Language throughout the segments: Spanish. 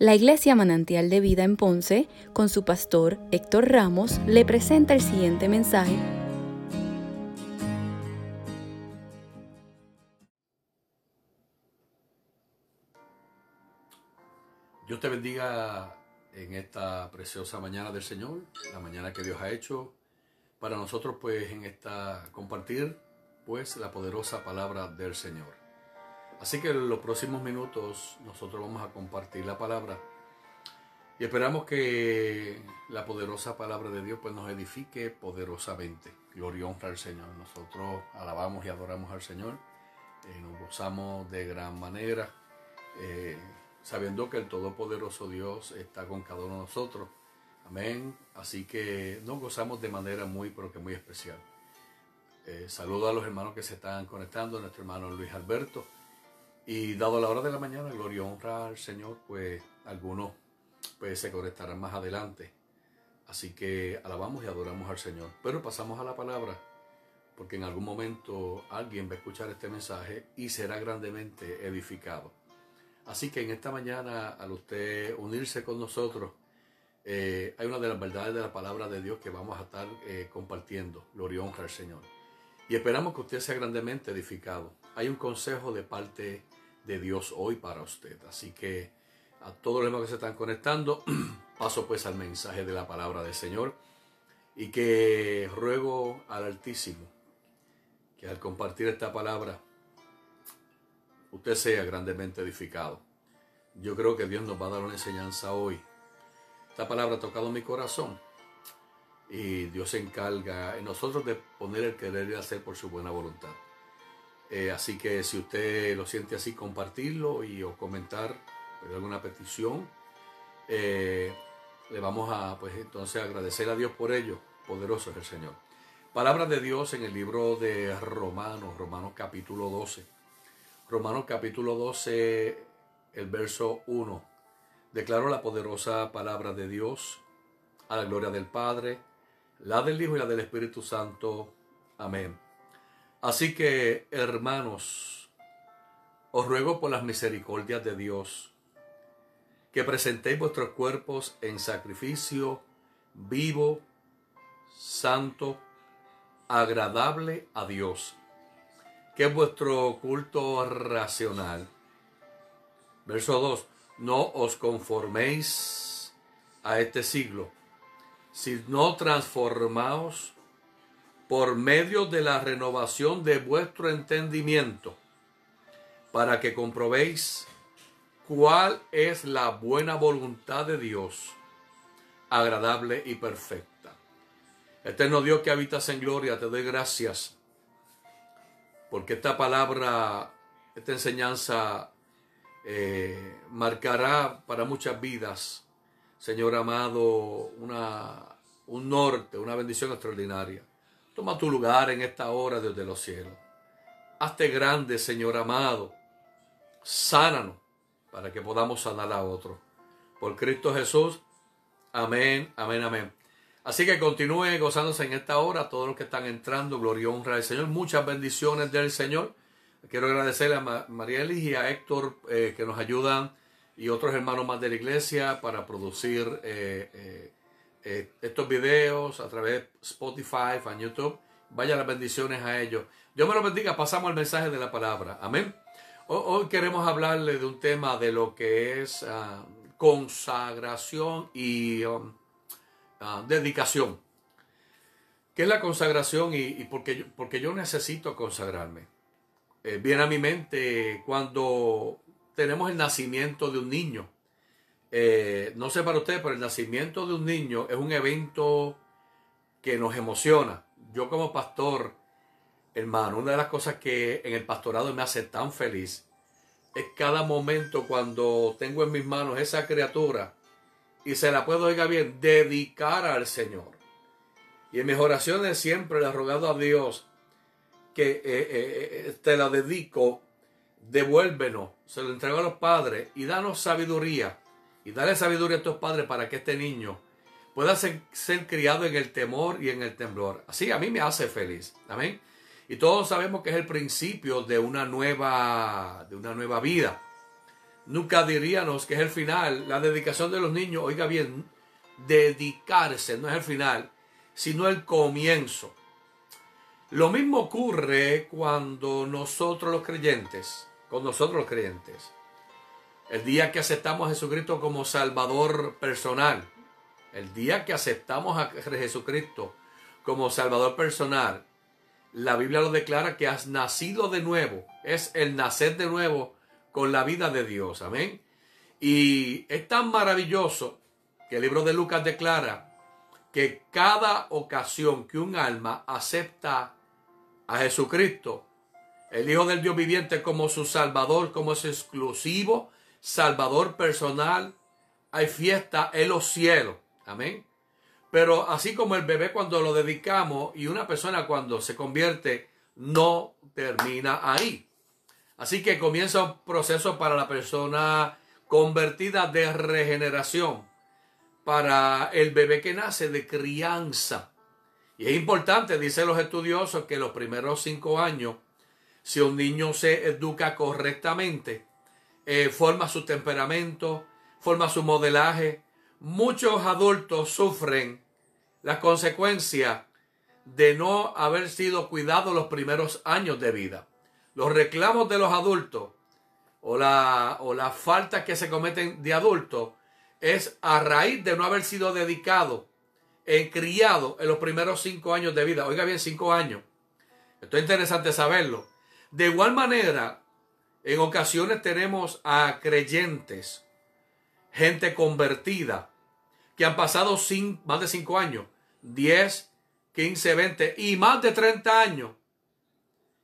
La Iglesia Manantial de Vida en Ponce, con su pastor Héctor Ramos, le presenta el siguiente mensaje. Dios te bendiga en esta preciosa mañana del Señor, la mañana que Dios ha hecho para nosotros pues en esta compartir pues la poderosa palabra del Señor. Así que en los próximos minutos nosotros vamos a compartir la palabra y esperamos que la poderosa palabra de Dios pues nos edifique poderosamente. Gloria y honra al Señor. Nosotros alabamos y adoramos al Señor. Eh, nos gozamos de gran manera, eh, sabiendo que el Todopoderoso Dios está con cada uno de nosotros. Amén. Así que nos gozamos de manera muy, pero que muy especial. Eh, saludo a los hermanos que se están conectando, nuestro hermano Luis Alberto y dado la hora de la mañana, gloria honra al Señor, pues algunos pues se conectarán más adelante. Así que alabamos y adoramos al Señor. Pero pasamos a la palabra, porque en algún momento alguien va a escuchar este mensaje y será grandemente edificado. Así que en esta mañana, al usted unirse con nosotros, eh, hay una de las verdades de la palabra de Dios que vamos a estar eh, compartiendo. Gloria honra al Señor. Y esperamos que usted sea grandemente edificado. Hay un consejo de parte de Dios hoy para usted. Así que a todos los que se están conectando, paso pues al mensaje de la palabra del Señor y que ruego al Altísimo que al compartir esta palabra usted sea grandemente edificado. Yo creo que Dios nos va a dar una enseñanza hoy. Esta palabra ha tocado mi corazón y Dios se encarga en nosotros de poner el querer y hacer por su buena voluntad. Eh, así que si usted lo siente así, compartirlo y o comentar alguna petición. Eh, le vamos a, pues entonces, agradecer a Dios por ello. Poderoso es el Señor. Palabra de Dios en el libro de Romanos, Romanos capítulo 12. Romanos capítulo 12, el verso 1. Declaro la poderosa palabra de Dios a la gloria del Padre, la del Hijo y la del Espíritu Santo. Amén. Así que, hermanos, os ruego por las misericordias de Dios, que presentéis vuestros cuerpos en sacrificio vivo, santo, agradable a Dios, que es vuestro culto racional. Verso 2. No os conforméis a este siglo, sino transformaos por medio de la renovación de vuestro entendimiento, para que comprobéis cuál es la buena voluntad de Dios, agradable y perfecta. Eterno Dios que habitas en gloria, te doy gracias, porque esta palabra, esta enseñanza eh, marcará para muchas vidas, Señor amado, una, un norte, una bendición extraordinaria. Toma tu lugar en esta hora desde los cielos. Hazte grande, Señor amado. Sánanos para que podamos sanar a otro. Por Cristo Jesús. Amén, amén, amén. Así que continúe gozándose en esta hora. Todos los que están entrando, gloria y honra al Señor. Muchas bendiciones del Señor. Quiero agradecerle a Marielis y a Héctor eh, que nos ayudan y otros hermanos más de la iglesia para producir eh, eh, eh, estos videos a través de Spotify, en YouTube. Vaya las bendiciones a ellos. Dios me los bendiga. Pasamos al mensaje de la palabra. Amén. Hoy, queremos hablarle de un tema de lo que es ah, consagración y um, ah, dedicación. ¿Qué es la consagración y, y por, qué yo, porque yo necesito consagrarme? Eh, viene a mi mente cuando tenemos el nacimiento de un niño. Eh, no sé para ustedes, pero el nacimiento de un niño es un evento que nos emociona. Yo como pastor, hermano, una de las cosas que en el pastorado me hace tan feliz es cada momento cuando tengo en mis manos esa criatura y se la puedo, oiga bien, dedicar al Señor. Y en mis oraciones siempre le he rogado a Dios que eh, eh, te la dedico, devuélvenos, se lo entrego a los padres y danos sabiduría y dale sabiduría a tus padres para que este niño pueda ser, criado en el temor y en el temblor. Así a mí me hace feliz. Amén. Y todos sabemos que es el principio de una nueva, de una nueva vida. nunca diríamos que es el final. La dedicación de los niños, oiga bien, dedicarse no es el final, sino el comienzo. Lo mismo ocurre cuando nosotros los creyentes, con nosotros los creyentes, el día que aceptamos a Jesucristo como Salvador personal, el día que aceptamos a Jesucristo como Salvador personal, la Biblia lo declara que has nacido de nuevo, es el nacer de nuevo con la vida de Dios, amén. Y es tan maravilloso que el libro de Lucas declara que cada ocasión que un alma acepta a Jesucristo, el Hijo del Dios viviente como su Salvador, como su exclusivo Salvador personal, hay fiesta en los cielos. Amén. Pero así como el bebé cuando lo dedicamos y una persona cuando se convierte, no termina ahí. Así que comienza un proceso para la persona convertida de regeneración para el bebé que nace de crianza. Y es importante, dicen los estudiosos, que los primeros cinco años, si un niño se educa correctamente, eh, forma su temperamento, forma su modelaje. Muchos adultos sufren la consecuencia de no haber sido cuidados los primeros años de vida. Los reclamos de los adultos o la, o la falta que se cometen de adultos es a raíz de no haber sido dedicado, en criado en los primeros cinco años de vida. Oiga bien, cinco años. Esto es interesante saberlo. De igual manera, en ocasiones tenemos a creyentes, gente convertida, que han pasado más de cinco años, 10, 15, 20 y más de 30 años.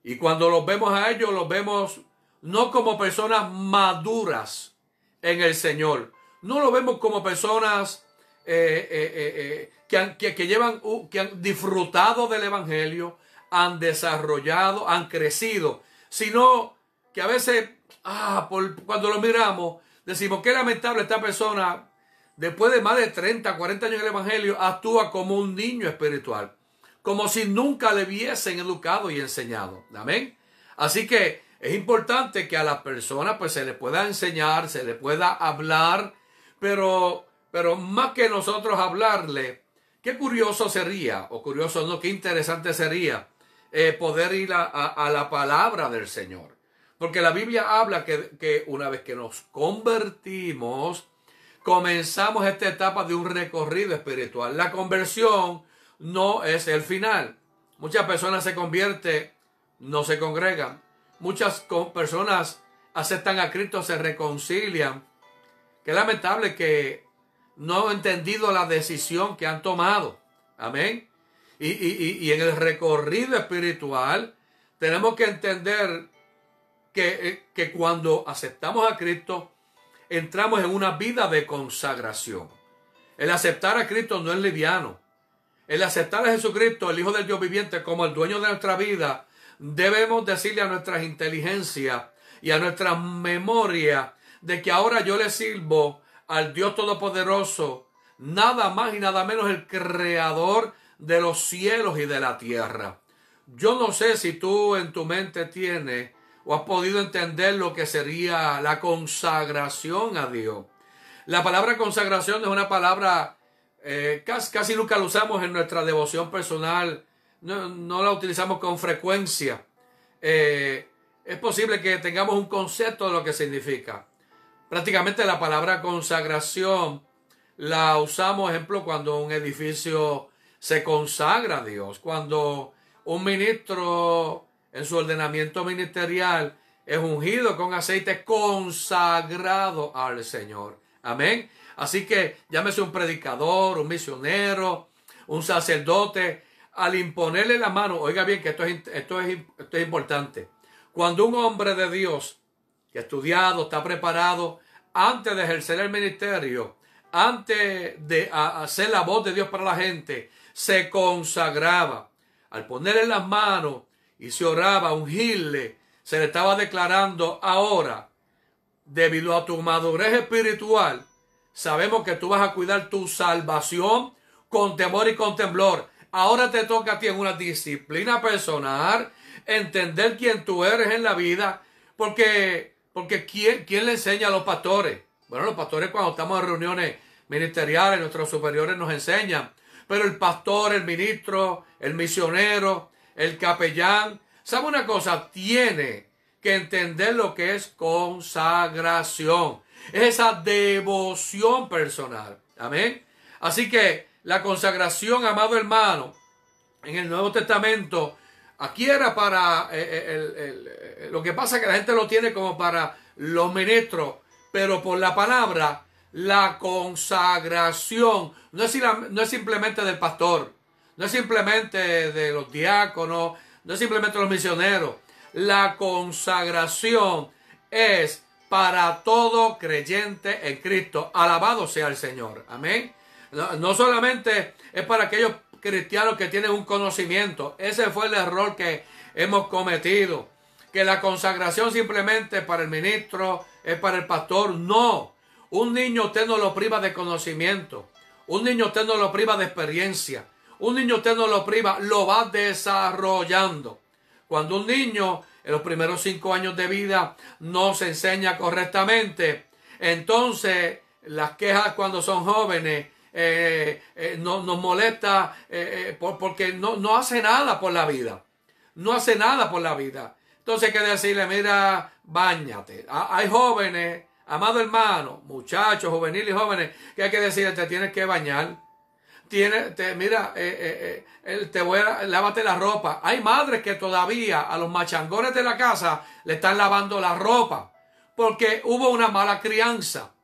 Y cuando los vemos a ellos, los vemos no como personas maduras en el Señor, no lo vemos como personas eh, eh, eh, que, llevan, que han disfrutado del Evangelio, han desarrollado, han crecido, sino que a veces, ah, por, cuando lo miramos, decimos que lamentable esta persona, después de más de 30, 40 años en el Evangelio, actúa como un niño espiritual, como si nunca le hubiesen educado y enseñado. Amén. Así que es importante que a la persona pues se le pueda enseñar, se le pueda hablar pero, pero más que nosotros hablarle, qué curioso sería, o curioso no, qué interesante sería eh, poder ir a, la palabra del Señor. Porque la Biblia habla que, que una vez que nos convertimos, comenzamos esta etapa de un recorrido espiritual. La conversión no es el final. Muchas personas se convierten, no se congregan. Muchas personas aceptan a Cristo, se reconcilian, Qué lamentable que no han entendido la decisión que han tomado. Amén. Y, en el recorrido espiritual tenemos que entender que, eh, que cuando aceptamos a Cristo, entramos en una vida de consagración. El aceptar a Cristo no es liviano. El aceptar a Jesucristo, el Hijo del Dios viviente, como el dueño de nuestra vida, debemos decirle a nuestras inteligencias y a nuestra memoria de que ahora yo le sirvo al Dios Todopoderoso, nada más y nada menos el creador de los cielos y de la tierra. Yo no sé si tú en tu mente tienes o has podido entender lo que sería la consagración a Dios. La palabra consagración es una palabra eh, casi, nunca la usamos en nuestra devoción personal, no, la utilizamos con frecuencia. Eh, es posible que tengamos un concepto de lo que significa. Prácticamente la palabra consagración la usamos, ejemplo, cuando un edificio se consagra a Dios, cuando un ministro en su ordenamiento ministerial es ungido con aceite consagrado al Señor. Amén. Así que llámese un predicador, un misionero, un sacerdote, al imponerle la mano, oiga bien que esto es, esto es, esto es importante. Cuando un hombre de Dios que estudiado, está preparado, antes de ejercer el ministerio, antes de hacer la voz de Dios para la gente, se consagraba. Al ponerle las manos y se oraba, ungirle, se le estaba declarando ahora, debido a tu madurez espiritual, sabemos que tú vas a cuidar tu salvación con temor y con temblor. Ahora te toca a ti en una disciplina personal, entender quién tú eres en la vida, porque Porque ¿quién, ¿quién le enseña a los pastores? Bueno, los pastores cuando estamos en reuniones ministeriales, nuestros superiores nos enseñan. Pero el pastor, el ministro, el misionero, el capellán, ¿sabe una cosa? Tiene que entender lo que es consagración. Esa devoción personal. Amén. Así que la consagración, amado hermano, en el Nuevo Testamento, aquí era para, eh, eh, eh, lo que pasa que la gente lo tiene como para los ministros, pero por la palabra, la consagración no es, no es simplemente del pastor, no es simplemente de los diáconos, no es simplemente los misioneros. La consagración es para todo creyente en Cristo. Alabado sea el Señor. Amén. No, solamente es para aquellos cristianos que tienen un conocimiento. Ese fue el error que hemos cometido. Que la consagración simplemente para el ministro, es para el pastor. No. Un niño usted no lo priva de conocimiento. Un niño usted no lo priva de experiencia. Un niño usted no lo priva, lo va desarrollando. Cuando un niño en los primeros cinco años de vida no se enseña correctamente, entonces las quejas cuando son jóvenes eh, eh, no, nos molesta eh, porque no, no hace nada por la vida. No hace nada por la vida. Entonces hay que decirle, mira, bañate. Hay jóvenes, amado hermano, muchachos, juveniles y jóvenes, que hay que decirle, te tienes que bañar. Tiene, te, mira, te voy a, lávate la ropa. Hay madres que todavía a los machangones de la casa le están lavando la ropa porque hubo una mala crianza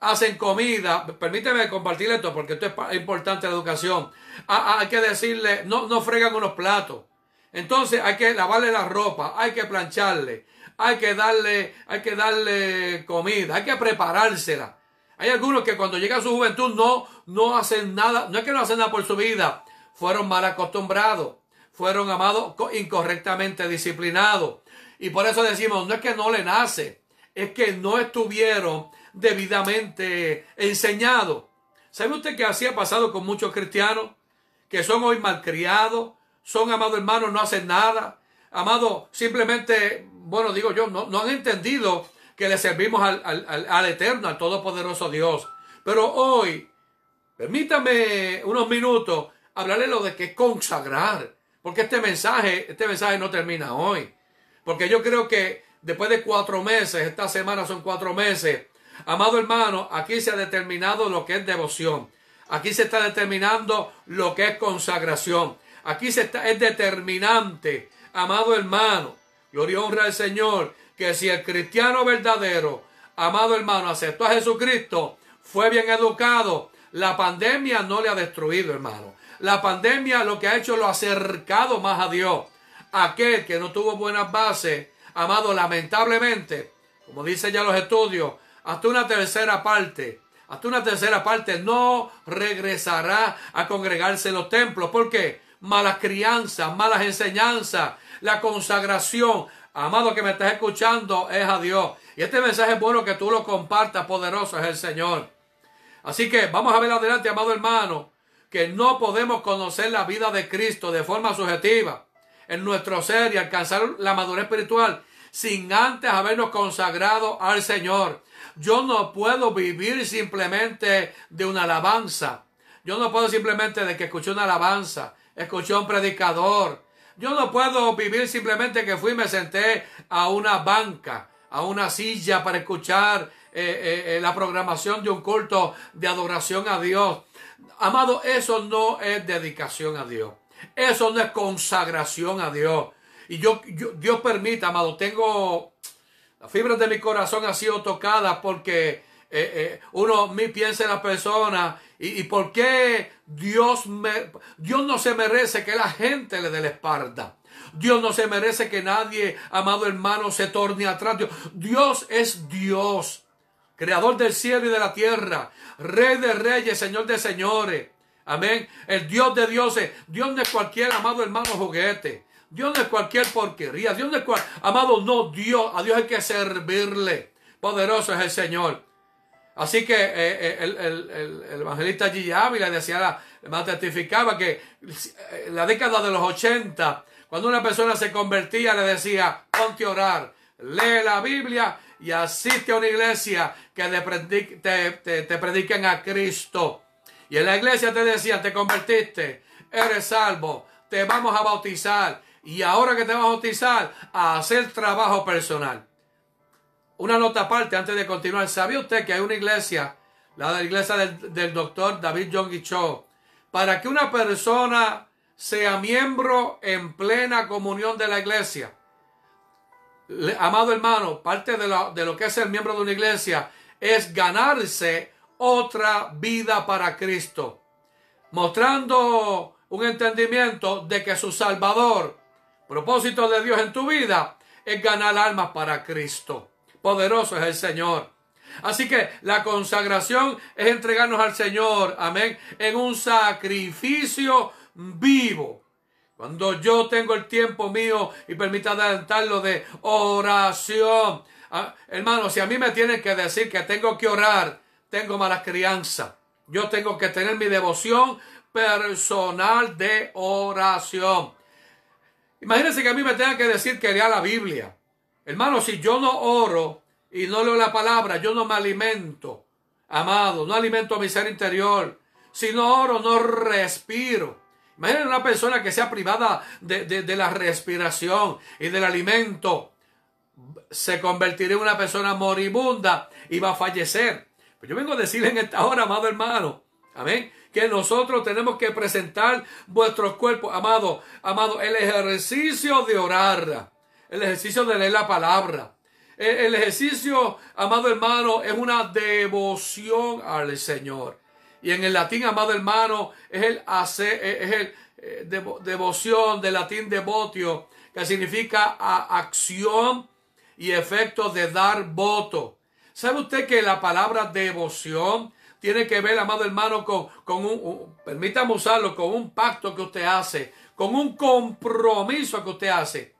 hacen comida, permíteme compartir esto porque esto es importante la educación. hay que decirle, no, no fregan unos platos. Entonces hay que lavarle la ropa, hay que plancharle, hay que darle, hay que darle comida, hay que preparársela. Hay algunos que cuando llega a su juventud no, no hacen nada, no es que no hacen nada por su vida, fueron mal acostumbrados, fueron amados incorrectamente disciplinados. Y por eso decimos, no es que no le nace, es que no estuvieron debidamente enseñado. ¿Sabe usted que así ha pasado con muchos cristianos que son hoy malcriados? Son, amado hermano, no hacen nada. Amado, simplemente, bueno, digo yo, no, no han entendido que le servimos al, al, al eterno, al todopoderoso Dios. Pero hoy, permítame unos minutos hablarle lo de que consagrar. Porque este mensaje, este mensaje no termina hoy. Porque yo creo que después de cuatro meses, esta semana son cuatro meses, Amado hermano, aquí se ha determinado lo que es devoción. Aquí se está determinando lo que es consagración. Aquí se está, es determinante, amado hermano, gloria honra al Señor, que si el cristiano verdadero, amado hermano, aceptó a Jesucristo, fue bien educado, la pandemia no le ha destruido, hermano. La pandemia lo que ha hecho lo ha acercado más a Dios. Aquel que no tuvo buenas bases, amado, lamentablemente, como dicen ya los estudios, hasta una tercera parte, hasta una tercera parte no regresará a congregarse en los templos. ¿Por qué? Malas crianzas, malas enseñanzas, la consagración. Amado que me estás escuchando es a Dios. Y este mensaje es bueno que tú lo compartas, poderoso es el Señor. Así que vamos a ver adelante, amado hermano, que no podemos conocer la vida de Cristo de forma subjetiva en nuestro ser y alcanzar la madurez espiritual sin antes habernos consagrado al Señor. Yo no puedo vivir simplemente de una alabanza. Yo no puedo simplemente de que escuché una alabanza, escuché un predicador. Yo no puedo vivir simplemente que fui y me senté a una banca, a una silla para escuchar eh, eh, eh, la programación de un culto de adoración a Dios. Amado, eso no es dedicación a Dios. Eso no es consagración a Dios. Y yo, Dios permita, amado, tengo las fibras de mi corazón han sido tocadas porque eh, uno me piensa en la persona y, por qué Dios, Dios no se merece que la gente le dé la espalda. Dios no se merece que nadie, amado hermano, se torne atrás. Dios, Dios es Dios, creador del cielo y de la tierra, rey de reyes, señor de señores. Amén. El Dios de dioses. Dios no es cualquier amado hermano juguete. Dios no es cualquier porquería. Dios no es cual... Amado, no, Dios. A Dios hay que servirle. Poderoso es el Señor. Así que eh, eh, el, evangelista Gigi Ávila decía, testificaba que en la década de los 80, cuando una persona se convertía, le decía, ponte a orar, lee la Biblia y asiste a una iglesia que te, te, prediquen a Cristo. Y en la iglesia te decían, te convertiste, eres salvo, te vamos a bautizar. Y ahora que te vamos a bautizar, a hacer trabajo personal. Una nota aparte antes de continuar. ¿Sabía usted que hay una iglesia, la iglesia del, doctor David John Cho, para que una persona sea miembro en plena comunión de la iglesia? amado hermano, parte de lo, de lo que es el miembro de una iglesia es ganarse otra vida para Cristo, mostrando un entendimiento de que su Salvador, propósito de Dios en tu vida, es ganar almas para Cristo. Poderoso es el Señor. Así que la consagración es entregarnos al Señor, amén, en un sacrificio vivo. Cuando yo tengo el tiempo mío y permita adelantarlo de oración. Ah, hermano, si a mí me tienen que decir que tengo que orar, tengo mala crianza. Yo tengo que tener mi devoción personal de oración. Imagínense que a mí me tengan que decir que lea la Biblia. Hermano, si yo no oro y no leo la palabra, yo no me alimento. Amado, no alimento mi ser interior. Si no oro, no respiro. Imaginen una persona que sea privada de, la respiración y del alimento. Se convertirá en una persona moribunda y va a fallecer. Pues yo vengo a decirle en esta hora, amado hermano, amén, que nosotros tenemos que presentar vuestros cuerpos, amado, amado, el ejercicio de orar, el ejercicio de leer la palabra. El, ejercicio, amado hermano, es una devoción al Señor. Y en el latín, amado hermano, es el hacer, es el eh, devoción, del latín devotio, que significa acción y efecto de dar voto. ¿Sabe usted que la palabra devoción tiene que ver, amado hermano, con, con un, permítame usarlo, con un pacto que usted hace, con un compromiso que usted hace?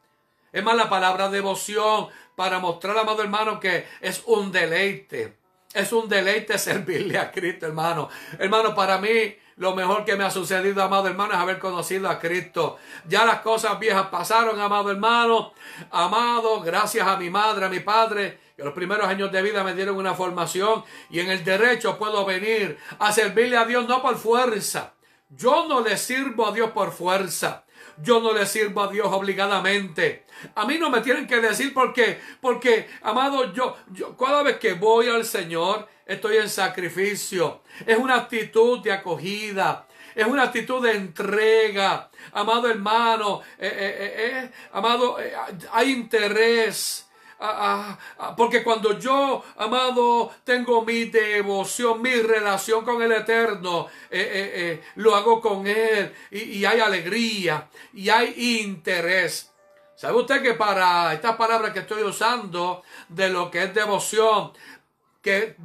Es más la palabra devoción para mostrar, amado hermano, que es un deleite es un deleite servirle a Cristo, hermano. Hermano, para mí lo mejor que me ha sucedido, amado hermano, es haber conocido a Cristo. Ya las cosas viejas pasaron, amado hermano. Amado, gracias a mi madre, a mi padre, que los primeros años de vida me dieron una formación y en el derecho puedo venir a servirle a Dios no por fuerza. Yo no le sirvo a Dios por fuerza. Yo no le sirvo a Dios obligadamente. A mí no me tienen que decir por qué. Porque, amado, yo, yo cada vez que voy al Señor, estoy en sacrificio. Es una actitud de acogida. Es una actitud de entrega. Amado hermano, eh, eh, eh, amado, hay interés. Ah, ah, ah, porque cuando yo, amado, tengo mi devoción, mi relación con el Eterno, lo hago con Él y hay alegría y hay interés. ¿Sabe usted que para estas palabras que estoy usando de lo que es devoción, que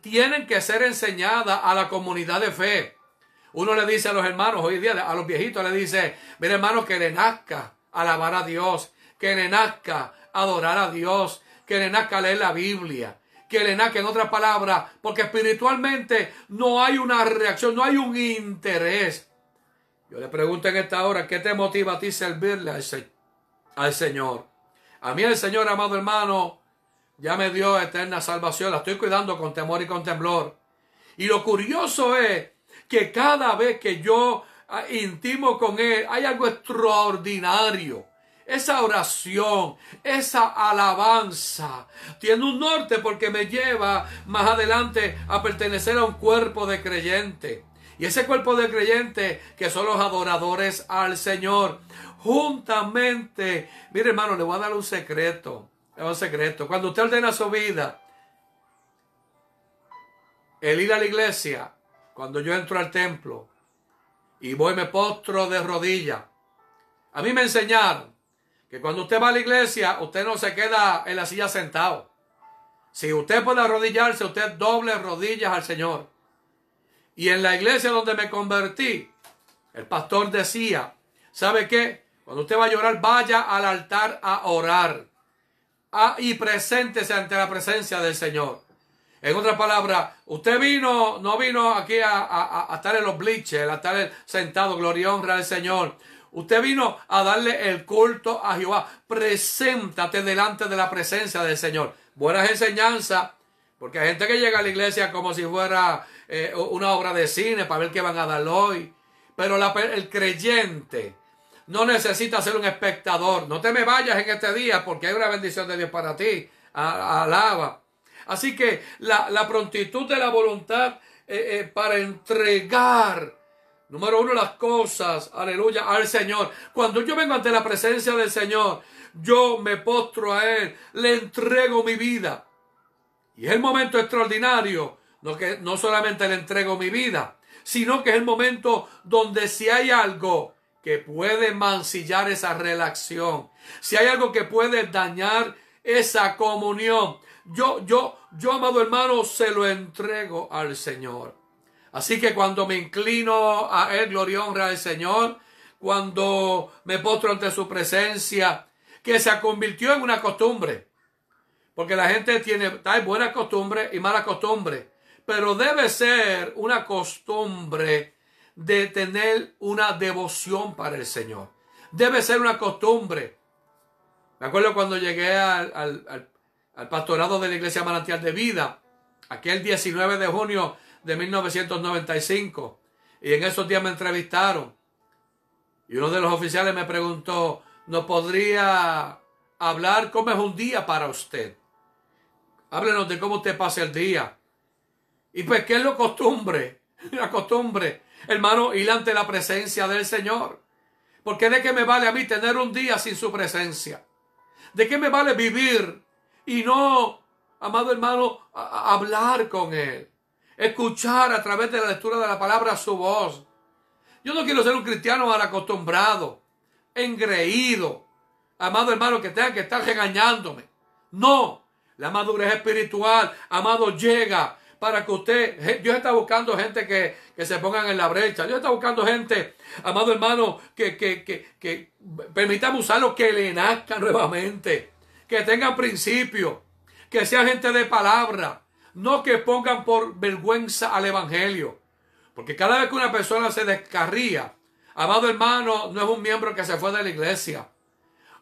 tienen que ser enseñadas a la comunidad de fe? Uno le dice a los hermanos, hoy día a los viejitos le dice, mire hermano, que le nazca alabar a Dios, que le nazca adorar a Dios, que le nazca leer la Biblia, que le nazca en otras palabras, porque espiritualmente no hay una reacción, no hay un interés. Yo le pregunto en esta hora, ¿qué te motiva a ti servirle al Señor. A mí el Señor, amado hermano, ya me dio eterna salvación. La estoy cuidando con temor y con temblor. Y lo curioso es que cada vez que yo ah, intimo con Él, hay algo extraordinario. Esa oración, esa alabanza, tiene un norte porque me lleva más adelante a pertenecer a un cuerpo de creyente. Y ese cuerpo de creyente que son los adoradores al Señor juntamente. Mire, hermano, le voy a dar un secreto. un secreto. Cuando usted ordena su vida, el ir a la iglesia, cuando yo entro al templo y voy me postro de rodillas, a mí me enseñaron que cuando usted va a la iglesia, usted no se queda en la silla sentado. Si usted puede arrodillarse, usted doble rodillas al Señor. Y en la iglesia donde me convertí, el pastor decía, ¿sabe qué? Cuando usted va a llorar, vaya al altar a orar. Ah, y preséntese ante la presencia del Señor. En otras palabras, usted vino, no vino aquí a, estar en los bliches, a estar sentado, gloria y honra al Señor. Usted vino a darle el culto a Jehová. Preséntate delante de la presencia del Señor. buenas enseñanzas, porque hay gente que llega a la iglesia como si fuera eh, una obra de cine para ver qué van a dar hoy. Pero el creyente no necesita ser un espectador. No te me vayas en este día porque hay una bendición de Dios para ti. alaba. Así que la, prontitud de la voluntad eh, eh, para entregar, número uno, las cosas, aleluya, al Señor. Cuando yo vengo ante la presencia del Señor, yo me postro a Él, le entrego mi vida. Y es el momento extraordinario, no, que, no solamente le entrego mi vida, sino que es el momento donde si hay algo que puede mancillar esa relación, si hay algo que puede dañar esa comunión, yo, yo, yo, amado hermano, se lo entrego al Señor. Así que cuando me inclino a Él, gloria y honra al Señor, cuando me postro ante su presencia, que se convirtió en una costumbre. Porque la gente tiene hay buena costumbre y mala costumbre. Pero debe ser una costumbre de tener una devoción para el Señor. Debe ser una costumbre. Me acuerdo cuando llegué al, al pastorado de la Iglesia Manantial de Vida, aquel 19 de junio de 1995. Y en esos días me entrevistaron. Y uno de los oficiales me preguntó, ¿no podría hablar cómo es un día para usted? Háblenos de cómo usted pasa el día. Y pues, ¿qué es lo costumbre? La costumbre, hermano, ir ante la presencia del Señor. Porque de qué me vale a mí tener un día sin su presencia. ¿De qué me vale vivir y no, amado hermano, hablar con Él? Escuchar a través de la lectura de la palabra su voz. Yo no quiero ser un cristiano mal acostumbrado engreído, amado hermano, que tenga que estar regañándome. No, la madurez espiritual, amado, llega para que usted, Dios está buscando gente que, que se pongan en la brecha. Dios está buscando gente, amado hermano, que, que, que, que permitamos usarlo, que le nazcan nuevamente, que tengan principio, que sean gente de palabra, no que pongan por vergüenza al Evangelio. Porque cada vez que una persona se descarría, Amado hermano, no es un miembro que se fue de la iglesia.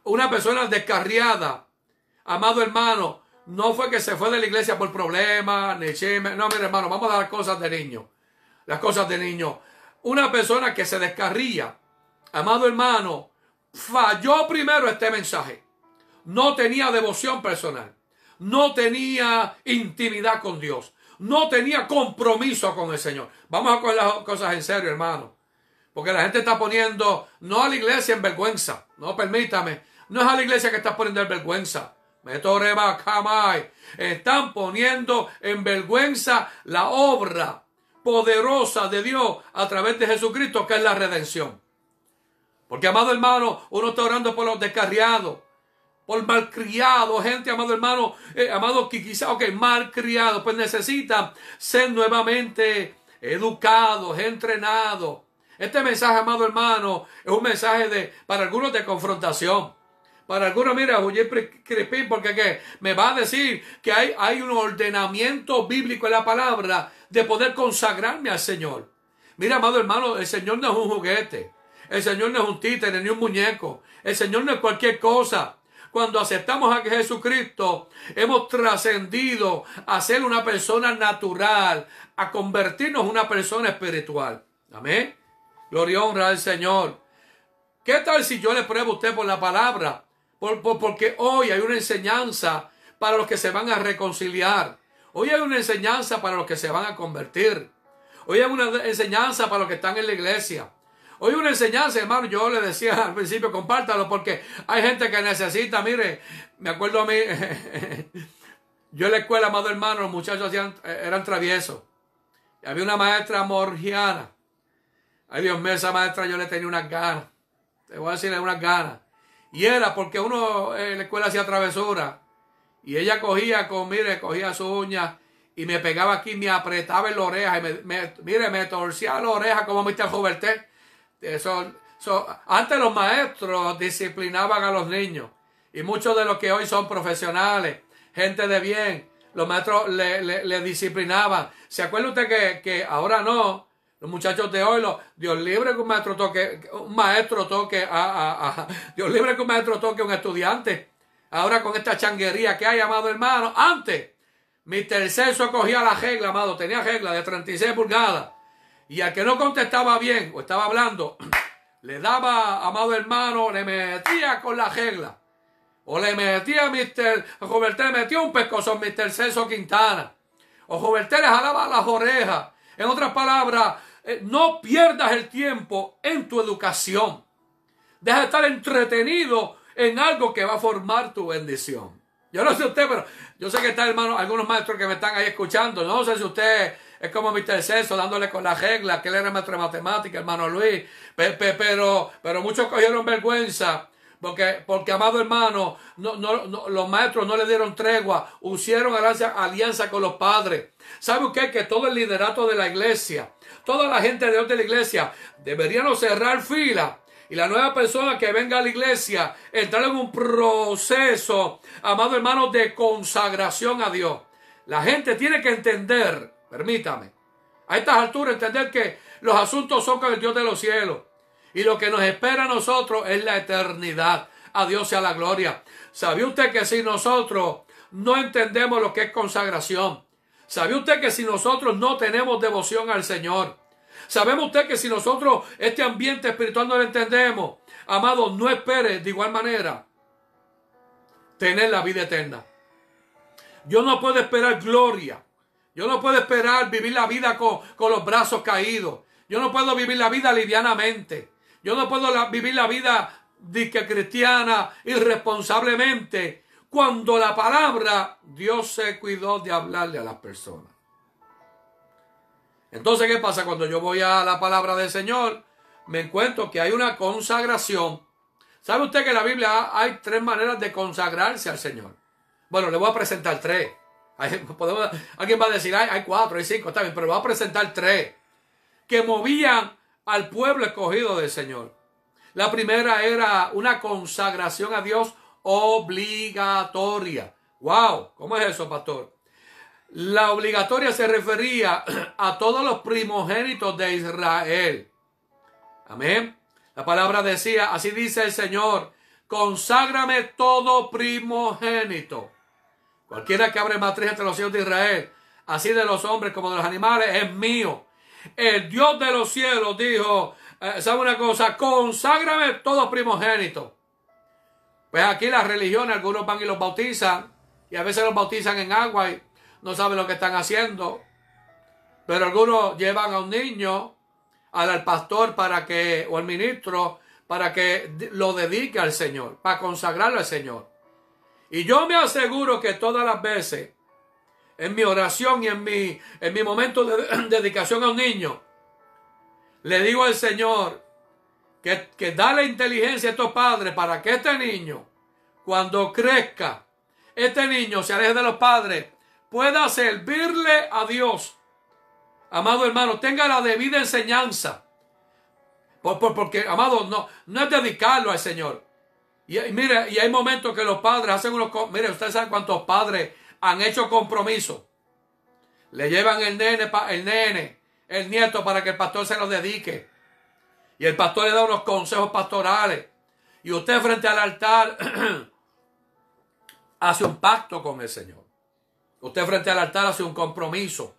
Una persona descarriada, amado hermano, no fue que se fue de la iglesia por problemas, ni. No, mire hermano, vamos a dar cosas de niño. Las cosas de niño. Una persona que se descarría, amado hermano, falló primero este mensaje. No tenía devoción personal. No tenía intimidad con Dios. No tenía compromiso con el Señor. Vamos a coger las cosas en serio, hermano. Porque la gente está poniendo no a la iglesia en vergüenza. No, permítame. No es a la iglesia que está poniendo en vergüenza. Están poniendo en vergüenza la obra poderosa de Dios a través de Jesucristo, que es la redención. Porque, amado hermano, uno está orando por los descarriados, por malcriados, gente, amado hermano, eh, amado que quizá, ok, malcriados, pues necesitan ser nuevamente educados, entrenados este mensaje, amado hermano, es un mensaje de, para algunos de confrontación. Para algunos, mira, Crispín, porque ¿qué? me va a decir que hay, hay un ordenamiento bíblico en la palabra de poder consagrarme al Señor. Mira, amado hermano, el Señor no es un juguete. El Señor no es un títere ni un muñeco. El Señor no es cualquier cosa. Cuando aceptamos a Jesucristo, hemos trascendido a ser una persona natural, a convertirnos en una persona espiritual. Amén. Gloria y honra al Señor. ¿Qué tal si yo le pruebo a usted por la palabra? porque hoy hay una enseñanza para los que se van a reconciliar. Hoy hay una enseñanza para los que se van a convertir. Hoy hay una enseñanza para los que están en la iglesia. Hoy una enseñanza, hermano, yo le decía al principio, compártalo, porque hay gente que necesita, mire, me acuerdo a mí, yo en la escuela, amado hermano, los muchachos hacían, eran traviesos. había una maestra morgiana Ay, Dios mío, esa maestra yo le tenía unas ganas. Te voy a decirle unas ganas. Y era porque uno en la escuela hacía travesura. Y ella cogía con, mire, cogía su uña y me pegaba aquí, me apretaba en la oreja. Y me, mire, me torcía la oreja como Mr. Joverté. Eso, antes los maestros disciplinaban a los niños. Y muchos de los que hoy son profesionales, gente de bien, los maestros le, disciplinaban. ¿Se acuerda usted que, que ahora no? Los muchachos de hoy, Dios libre que un maestro toque, un maestro toque a, Dios libre que un maestro toque a un estudiante. ahora con esta changuería que hay, amado hermano. Antes, Mr. Celso cogía la regla, amado, tenía regla de 36 pulgadas. Y al que no contestaba bien o estaba hablando, le daba, amado hermano, le metía con la regla. O le metía a Mr. Roberto, le metía un pescozo a Mr. Celso Quintana. O Roberto le jalaba las orejas. En otras palabras, eh, no pierdas el tiempo en tu educación. Deja de estar entretenido en algo que va a formar tu bendición. Yo no sé usted, pero yo sé que está, hermano, algunos maestros que me están ahí escuchando. No sé si usted es como Mr. Celso dándole con la regla, que él era maestro de matemática, hermano Luis. Pero, pero muchos cogieron vergüenza. Porque, porque amado hermano, no, no, los maestros no le dieron tregua, hicieron alianza, alianza con los padres. ¿Sabe usted que todo el liderato de la iglesia, toda la gente de, de la iglesia, deberían cerrar fila y la nueva persona que venga a la iglesia entrar en un proceso, amado hermano, de consagración a Dios. La gente tiene que entender, permítame, a estas alturas entender que los asuntos son con el Dios de los cielos. Y lo que nos espera a nosotros es la eternidad. A Dios sea la gloria. ¿Sabía usted que si nosotros no entendemos lo que es consagración? ¿Sabía usted que si nosotros no tenemos devoción al Señor? Sabemos usted que si nosotros este ambiente espiritual no lo entendemos, amado, no espere de igual manera tener la vida eterna. Yo no puedo esperar gloria. Yo no puedo esperar vivir la vida con, los brazos caídos. Yo no puedo vivir la vida livianamente. Yo no puedo vivir la vida cristiana irresponsablemente cuando la palabra Dios se cuidó de hablarle a las personas. Entonces, ¿qué pasa? Cuando yo voy a la palabra del Señor, me encuentro que hay una consagración. ¿Sabe usted que en la Biblia hay tres maneras de consagrarse al Señor? Bueno, le voy a presentar tres. Alguien va a decir, hay, hay cuatro, hay cinco, está bien, pero voy a presentar tres que movían al pueblo escogido del Señor. La primera era una consagración a Dios obligatoria. ¡Wow! ¿Cómo es eso, pastor? La obligatoria se refería a todos los primogénitos de Israel. Amén. La palabra decía, así dice el Señor, conságrame todo primogénito. Cualquiera que abre matriz entre los hijos de Israel, así de los hombres como de los animales, es mío. El Dios de los cielos dijo, eh, ¿sabe una cosa? Conságrame todo primogénito. Pues aquí las religiones, algunos van y los bautizan, y a veces los bautizan en agua y no saben lo que están haciendo. Pero algunos llevan a un niño al, pastor para que, o al ministro, para que lo dedique al Señor, para consagrarlo al Señor. Y yo me aseguro que todas las veces, en mi oración y en mi, en mi momento de dedicación a un niño, le digo al Señor que, que da la inteligencia a estos padres para que este niño, cuando crezca, este niño se aleje de los padres pueda servirle a Dios. Amado hermano, tenga la debida enseñanza. porque, amado, no, no es dedicarlo al Señor. Y, mire, y hay momentos que los padres hacen unos... Mire, ustedes saben cuántos padres han hecho compromiso. Le llevan el nene, el nene, el nieto para que el pastor se lo dedique. Y el pastor le da unos consejos pastorales. Y usted frente al altar hace un pacto con el Señor. Usted frente al altar hace un compromiso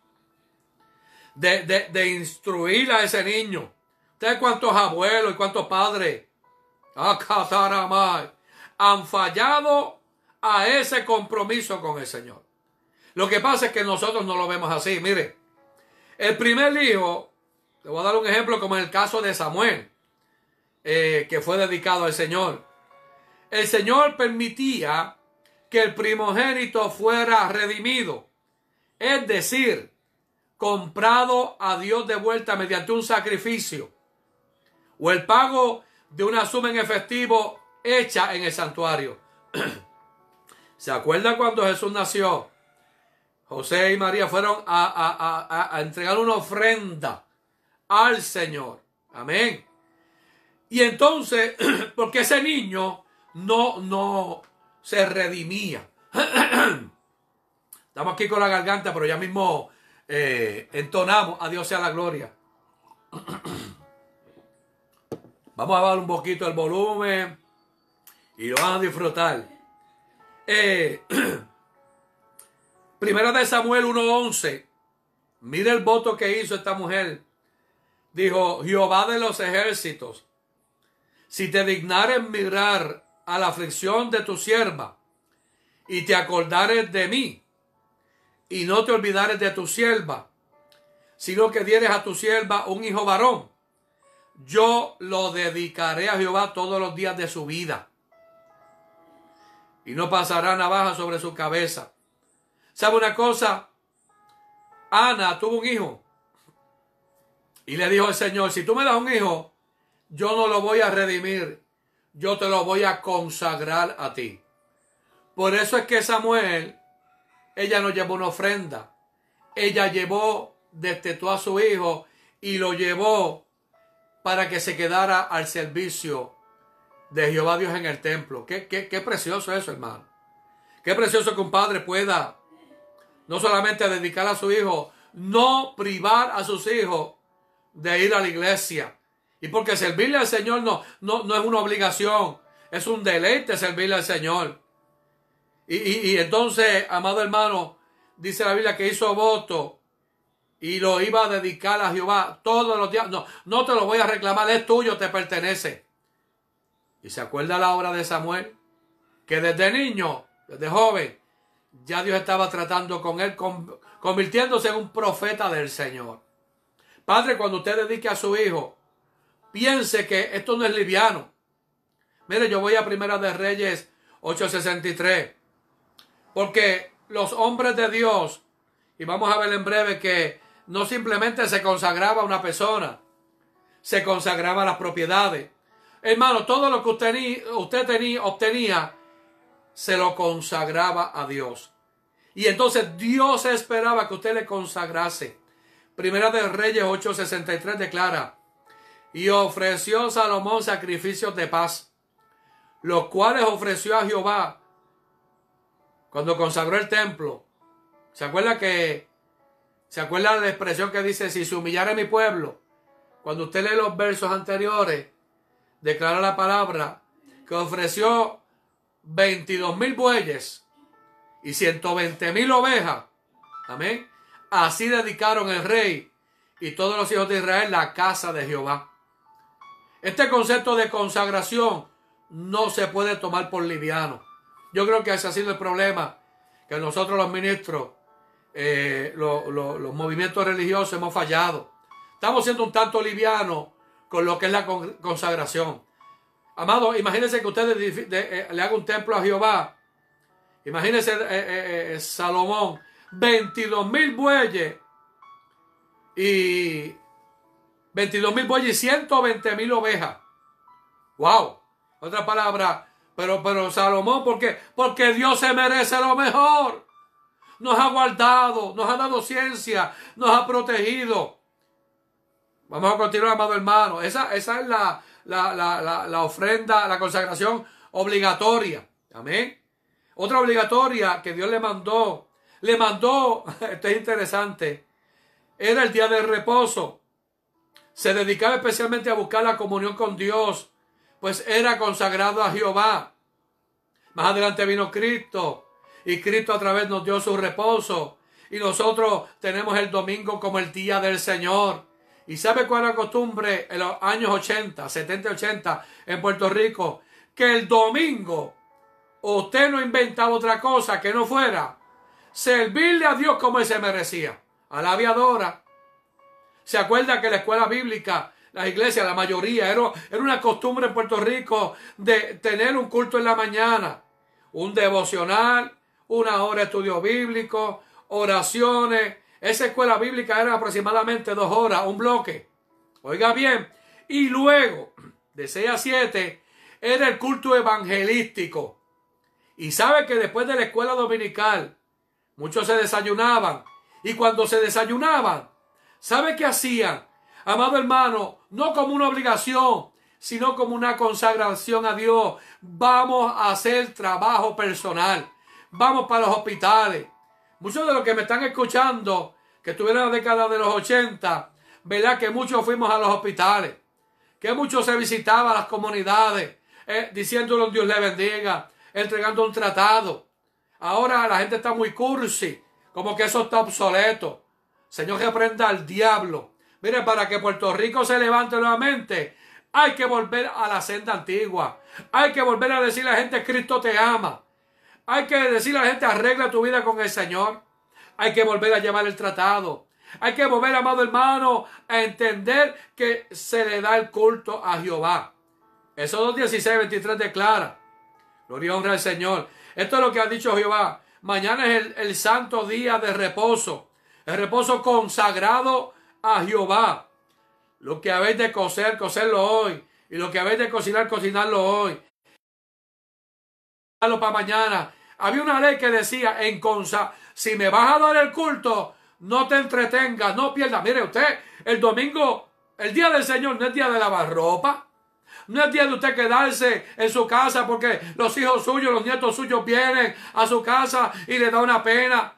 de, instruir a ese niño. Usted cuántos abuelos y cuántos padres han fallado a ese compromiso con el Señor. Lo que pasa es que nosotros no lo vemos así. Mire, el primer hijo, le voy a dar un ejemplo como en el caso de Samuel, eh, que fue dedicado al Señor. El Señor permitía que el primogénito fuera redimido, es decir, comprado a Dios de vuelta mediante un sacrificio o el pago de una suma en efectivo hecha en el santuario. ¿Se acuerda cuando Jesús nació? José y María fueron a, a, entregar una ofrenda al Señor. Amén. Y entonces, porque ese niño no, no, se redimía. Estamos aquí con la garganta, pero ya mismo eh, entonamos a Dios sea la gloria. Vamos a bajar un poquito el volumen y lo van a disfrutar. Eh, primera de Samuel 1.11. Mire el voto que hizo esta mujer. Dijo, Jehová de los ejércitos, si te dignares mirar a la aflicción de tu sierva y te acordares de mí y no te olvidares de tu sierva, sino que dieres a tu sierva un hijo varón, yo lo dedicaré a Jehová todos los días de su vida. Y no pasará navaja sobre su cabeza. ¿Sabe una cosa? Ana tuvo un hijo. Y le dijo al Señor, si tú me das un hijo, yo no lo voy a redimir, yo te lo voy a consagrar a ti. Por eso es que Samuel, ella no llevó una ofrenda, ella llevó, destetó a su hijo y lo llevó para que se quedara al servicio de Jehová Dios en el templo. Qué, qué, qué precioso eso, hermano. Qué precioso que un padre pueda no solamente dedicar a su hijo, no privar a sus hijos de ir a la iglesia. Y porque servirle al Señor no, no, no es una obligación, es un deleite servirle al Señor. Y, y, entonces, amado hermano, dice la Biblia que hizo voto y lo iba a dedicar a Jehová todos los días. No, no te lo voy a reclamar, es tuyo, te pertenece. Y se acuerda la obra de Samuel, que desde niño, desde joven, ya Dios estaba tratando con él, convirtiéndose en un profeta del Señor. Padre, cuando usted dedique a su hijo, piense que esto no es liviano. Mire, yo voy a Primera de Reyes 8:63. Porque los hombres de Dios, y vamos a ver en breve que no simplemente se consagraba a una persona, se consagraba a las propiedades. Hermano, todo lo que usted, usted tenía, obtenía, se lo consagraba a Dios. Y entonces Dios esperaba que usted le consagrase. Primera de Reyes 8:63 declara, y ofreció Salomón sacrificios de paz, los cuales ofreció a Jehová cuando consagró el templo. ¿Se acuerda que, se acuerda de la expresión que dice, si se humillara mi pueblo? Cuando usted lee los versos anteriores, declara la palabra que ofreció 22 mil bueyes y 120 mil ovejas. Amén. Así dedicaron el rey y todos los hijos de Israel la casa de Jehová. Este concepto de consagración no se puede tomar por liviano. Yo creo que ese ha sido el problema que nosotros los ministros, eh, los movimientos religiosos hemos fallado. Estamos siendo un tanto livianos con lo que es la consagración. Amado, imagínense que usted eh, le haga un templo a Jehová. Imagínense eh, Salomón, 22 mil bueyes y 22 mil bueyes y 120 mil ovejas. Wow. Otra palabra, pero, pero Salomón, ¿por qué? Porque Dios se merece lo mejor. Nos ha guardado, nos ha dado ciencia, nos ha protegido. Vamos a continuar, amado hermano. Esa, esa es la, la, la, la, ofrenda, la consagración obligatoria. Amén. Otra obligatoria que Dios le mandó, le mandó, esto es interesante, era el día de reposo. Se dedicaba especialmente a buscar la comunión con Dios, pues era consagrado a Jehová. Más adelante vino Cristo y Cristo a través nos dio su reposo. Y nosotros tenemos el domingo como el día del Señor. ¿Y sabe cuál es la costumbre en los años 80, 70 80 en Puerto Rico? Que el domingo usted no inventaba otra cosa que no fuera servirle a Dios como Él se merecía. A aviadora. ¿Se acuerda que la escuela bíblica, la iglesia, la mayoría, era, era una costumbre en Puerto Rico de tener un culto en la mañana? Un devocional, una hora de estudio bíblico, oraciones, esa escuela bíblica era aproximadamente dos horas, un bloque. Oiga bien. Y luego, de 6 a 7, era el culto evangelístico. Y sabe que después de la escuela dominical, muchos se desayunaban. Y cuando se desayunaban, ¿sabe qué hacían? Amado hermano, no como una obligación, sino como una consagración a Dios. Vamos a hacer trabajo personal. Vamos para los hospitales. Muchos de los que me están escuchando, que estuvieron en la década de los 80, ¿verdad? Que muchos fuimos a los hospitales, que muchos se visitaban las comunidades, eh, diciéndole Dios le bendiga, entregando un tratado. ahora la gente está muy cursi, como que eso está obsoleto. Señor, reprenda al diablo. Mire, para que Puerto Rico se levante nuevamente, hay que volver a la senda antigua. Hay que volver a decirle a la gente, Cristo te ama. Hay que decirle a la gente, arregla tu vida con el Señor. Hay que volver a llevar el tratado. Hay que volver, amado hermano, a entender que se le da el culto a Jehová. Eso 16, 23 declara. Gloria honra al Señor. Esto es lo que ha dicho Jehová. Mañana es el, el santo día de reposo. El reposo consagrado a Jehová. Lo que habéis de coser, coserlo hoy. Y lo que habéis de cocinar, cocinarlo hoy. Para mañana. Había una ley que decía en consa, si me vas a dar el culto, no te entretengas, no pierdas. Mire usted, el domingo, el día del Señor no es día de lavar ropa. No es día de usted quedarse en su casa porque los hijos suyos, los nietos suyos vienen a su casa y le da una pena.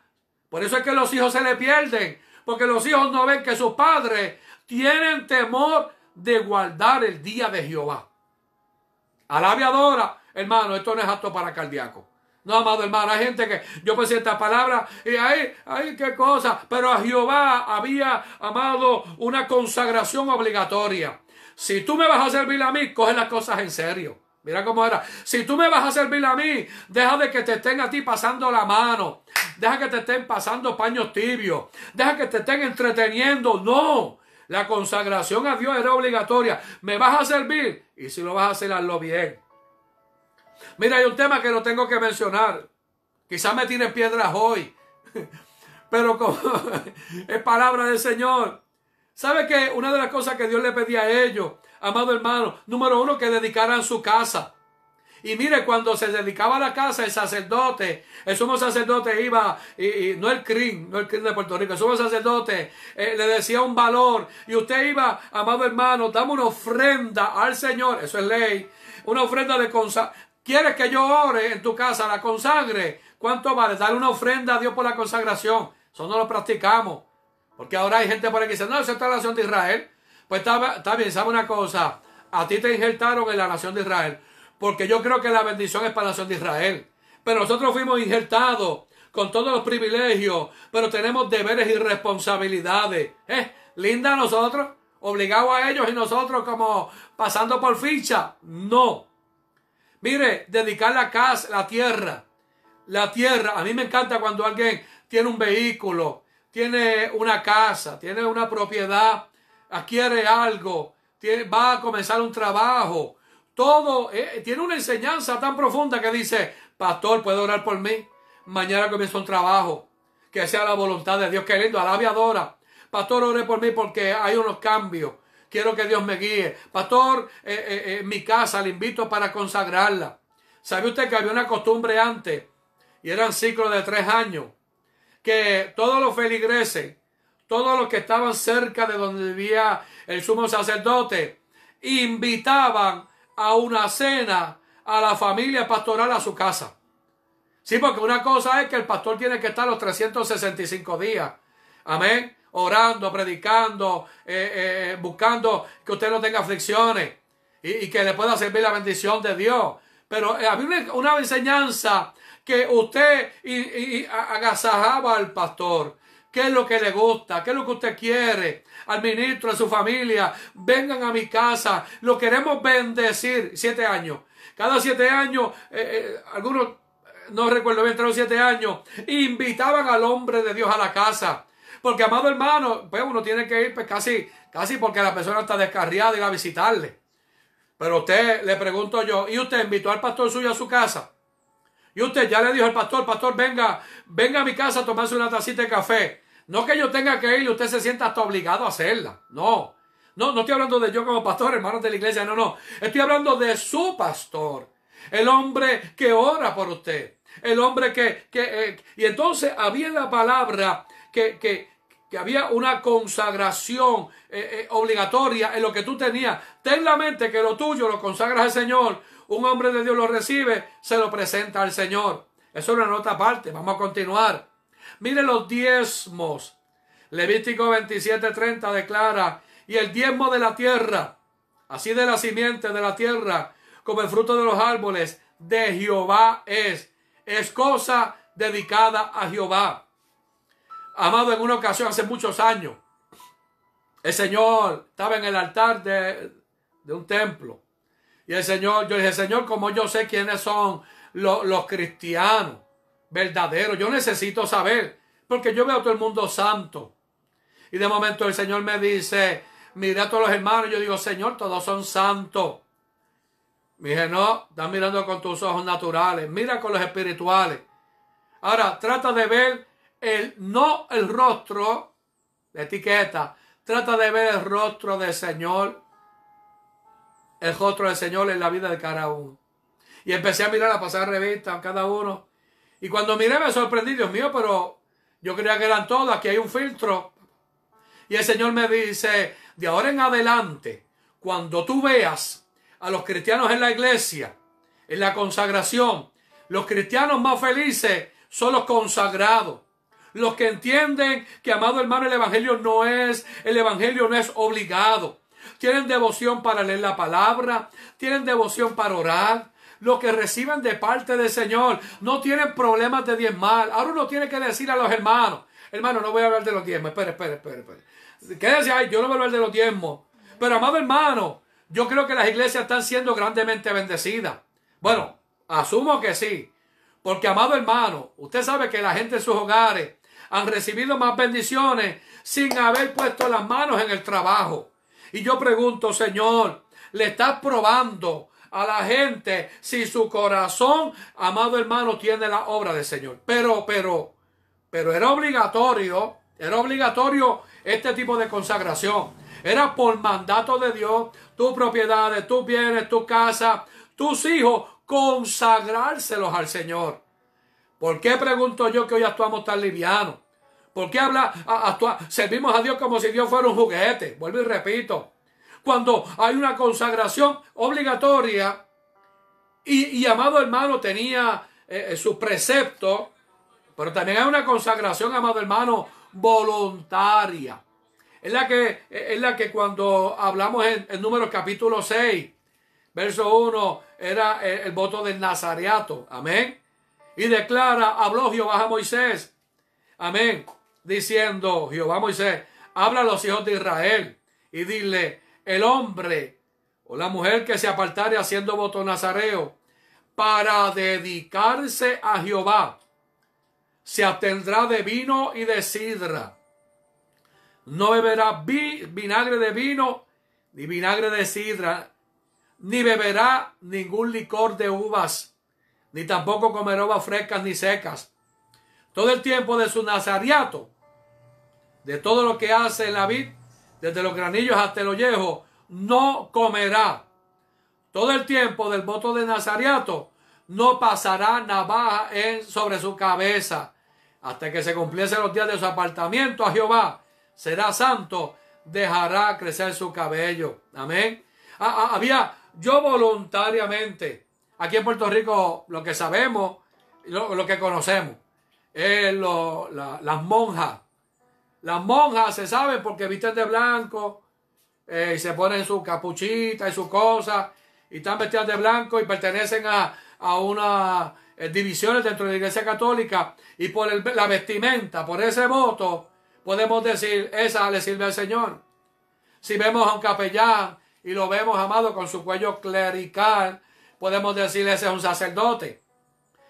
Por eso es que los hijos se le pierden. Porque los hijos no ven que sus padres tienen temor de guardar el día de Jehová. Alabe adora, hermano, esto no es apto para cardíaco. No, amado hermano, hay gente que yo pensé esta palabra y ahí, ahí, qué cosa. Pero a Jehová había, amado, una consagración obligatoria. Si tú me vas a servir a mí, coge las cosas en serio. Mira cómo era. Si tú me vas a servir a mí, deja de que te estén a ti pasando la mano. Deja que te estén pasando paños tibios. Deja que te estén entreteniendo. No. La consagración a Dios era obligatoria. Me vas a servir y si lo vas a hacer, hazlo bien. Mira, hay un tema que no tengo que mencionar. Quizás me tiren piedras hoy. Pero como es palabra del Señor. ¿Sabe que una de las cosas que Dios le pedía a ellos, amado hermano, número uno, que dedicaran su casa? Y mire, cuando se dedicaba a la casa, el sacerdote, el sumo sacerdote iba, y, no el CRIM, no el CRIM de Puerto Rico, el sumo sacerdote eh, le decía un valor, y usted iba, amado hermano, dame una ofrenda al Señor, eso es ley, una ofrenda de. ¿Quieres que yo ore en tu casa, la consagre? ¿Cuánto vale? Dar una ofrenda a Dios por la consagración. Eso no lo practicamos. Porque ahora hay gente por ahí que dice, no, esa es la nación de Israel. Pues está, bien, ¿sabe una cosa? A ti te injertaron en la nación de Israel. Porque yo creo que la bendición es para la nación de Israel. Pero nosotros fuimos injertados con todos los privilegios, pero tenemos deberes y responsabilidades. ¿Eh? Linda nosotros, obligados a ellos y nosotros como pasando por ficha. No. Mire, dedicar la casa, la tierra. La tierra. A mí me encanta cuando alguien tiene un vehículo tiene una casa, tiene una propiedad, adquiere algo, va a comenzar un trabajo. Todo eh, tiene una enseñanza tan profunda que dice, pastor, puede orar por mí. Mañana comienza un trabajo. Que sea la voluntad de Dios. Qué lindo. Pastor, ore por mí porque hay unos cambios. Quiero que Dios me guíe. Pastor, eh, eh, mi casa le invito para consagrarla. ¿Sabe usted que había una costumbre antes? Y eran ciclos de tres años que todos los feligreses, todos los que estaban cerca de donde vivía el sumo sacerdote, invitaban a una cena a la familia pastoral a su casa. Sí, porque una cosa es que el pastor tiene que estar los 365 días. Amén. Orando, predicando, eh, eh, buscando que usted no tenga aflicciones y, que le pueda servir la bendición de Dios. Pero eh, había una enseñanza que usted agasajaba al pastor. ¿Qué es lo que le gusta? ¿Qué es lo que usted quiere? Al ministro, a su familia. Vengan a mi casa. Lo queremos bendecir. Siete años. Cada siete años, eh, eh, algunos, no recuerdo bien, tres o siete años, invitaban al hombre de Dios a la casa. Porque, amado hermano, pues uno tiene que ir pues, casi, casi porque la persona está descarriada y va a visitarle. Pero usted, le pregunto yo, ¿y usted invitó al pastor suyo a su casa? Y usted ya le dijo al pastor, pastor, venga, venga a mi casa a tomarse una tacita de café. No que yo tenga que ir y usted se sienta hasta obligado a hacerla. No. No, no estoy hablando de yo como pastor, hermano de la iglesia. No, no. Estoy hablando de su pastor. El hombre que ora por usted. El hombre que... que eh, y entonces había la palabra que, que, había una consagración eh, eh, obligatoria en lo que tú tenías. Ten la mente que lo tuyo lo consagras al Señor un hombre de Dios lo recibe, se lo presenta al Señor. Eso es una nota aparte. Vamos a continuar. Mire los diezmos. Levítico 27:30 declara, y el diezmo de la tierra, así de la simiente de la tierra, como el fruto de los árboles, de Jehová es. Es cosa dedicada a Jehová. Amado, en una ocasión, hace muchos años, el Señor estaba en el altar de, un templo. Y el Señor, yo dije, Señor, como yo sé quiénes son los, cristianos verdaderos, yo necesito saber, porque yo veo a todo el mundo santo. Y de momento el Señor me dice, mira a todos los hermanos. Yo digo, Señor, todos son santos. Me dije, no, estás mirando con tus ojos naturales. Mira con los espirituales. Ahora, trata de ver el, no el rostro, de etiqueta. Trata de ver el rostro del Señor. El rostro del Señor en la vida de cada uno. Y empecé a mirar, a pasar revista a cada uno. Y cuando miré me sorprendí, Dios mío, pero yo creía que eran todos. Aquí hay un filtro. Y el Señor me dice, de ahora en adelante, cuando tú veas a los cristianos en la iglesia, en la consagración, los cristianos más felices son los consagrados. Los que entienden que, amado hermano, el Evangelio no es, el Evangelio no es obligado. Tienen devoción para leer la palabra, tienen devoción para orar, lo que reciben de parte del Señor. No tienen problemas de diezmar. Ahora uno tiene que decir a los hermanos, hermano, no voy a hablar de los diezmos, espere, espere, espere, espere. Quédese ahí, yo no voy a hablar de los diezmos. Pero amado hermano, yo creo que las iglesias están siendo grandemente bendecidas. Bueno, asumo que sí. Porque amado hermano, usted sabe que la gente en sus hogares han recibido más bendiciones sin haber puesto las manos en el trabajo. Y yo pregunto, Señor, ¿le estás probando a la gente si su corazón, amado hermano, tiene la obra del Señor? Pero, pero, pero era obligatorio, era obligatorio este tipo de consagración. Era por mandato de Dios, tus propiedades, tus bienes, tu casa, tus hijos, consagrárselos al Señor. ¿Por qué pregunto yo que hoy actuamos tan liviano? ¿Por qué habla, servimos a Dios como si Dios fuera un juguete? Vuelvo y repito. Cuando hay una consagración obligatoria y, amado hermano tenía eh, eh, su precepto, pero también hay una consagración, amado hermano, voluntaria. Es la que, es la que cuando hablamos en, el número capítulo 6, verso 1, era el, voto del Nazareato. Amén. Y declara, habló Jehová a Moisés. Amén. Diciendo, Jehová Moisés, habla a los hijos de Israel y dile, el hombre o la mujer que se apartare haciendo voto nazareo para dedicarse a Jehová se abstendrá de vino y de sidra. No beberá vinagre de vino ni vinagre de sidra, ni beberá ningún licor de uvas, ni tampoco comerá uvas frescas ni secas. Todo el tiempo de su nazariato, de todo lo que hace en la vid, desde los granillos hasta el ollejo, no comerá. Todo el tiempo del voto de nazariato, no pasará navaja en, sobre su cabeza hasta que se cumpliesen los días de su apartamiento a Jehová. Será santo, dejará crecer su cabello. Amén. Ah, ah, había yo voluntariamente, aquí en Puerto Rico, lo que sabemos, lo, que conocemos, es las monjas. Las monjas se saben porque visten de blanco eh, y se ponen su capuchita y su cosa y están vestidas de blanco y pertenecen a, a una eh, divisiones dentro de la Iglesia Católica y por la vestimenta, por ese voto, podemos decir, esa le sirve al Señor. Si vemos a un capellán y lo vemos amado con su cuello clerical, podemos decir, ese es un sacerdote.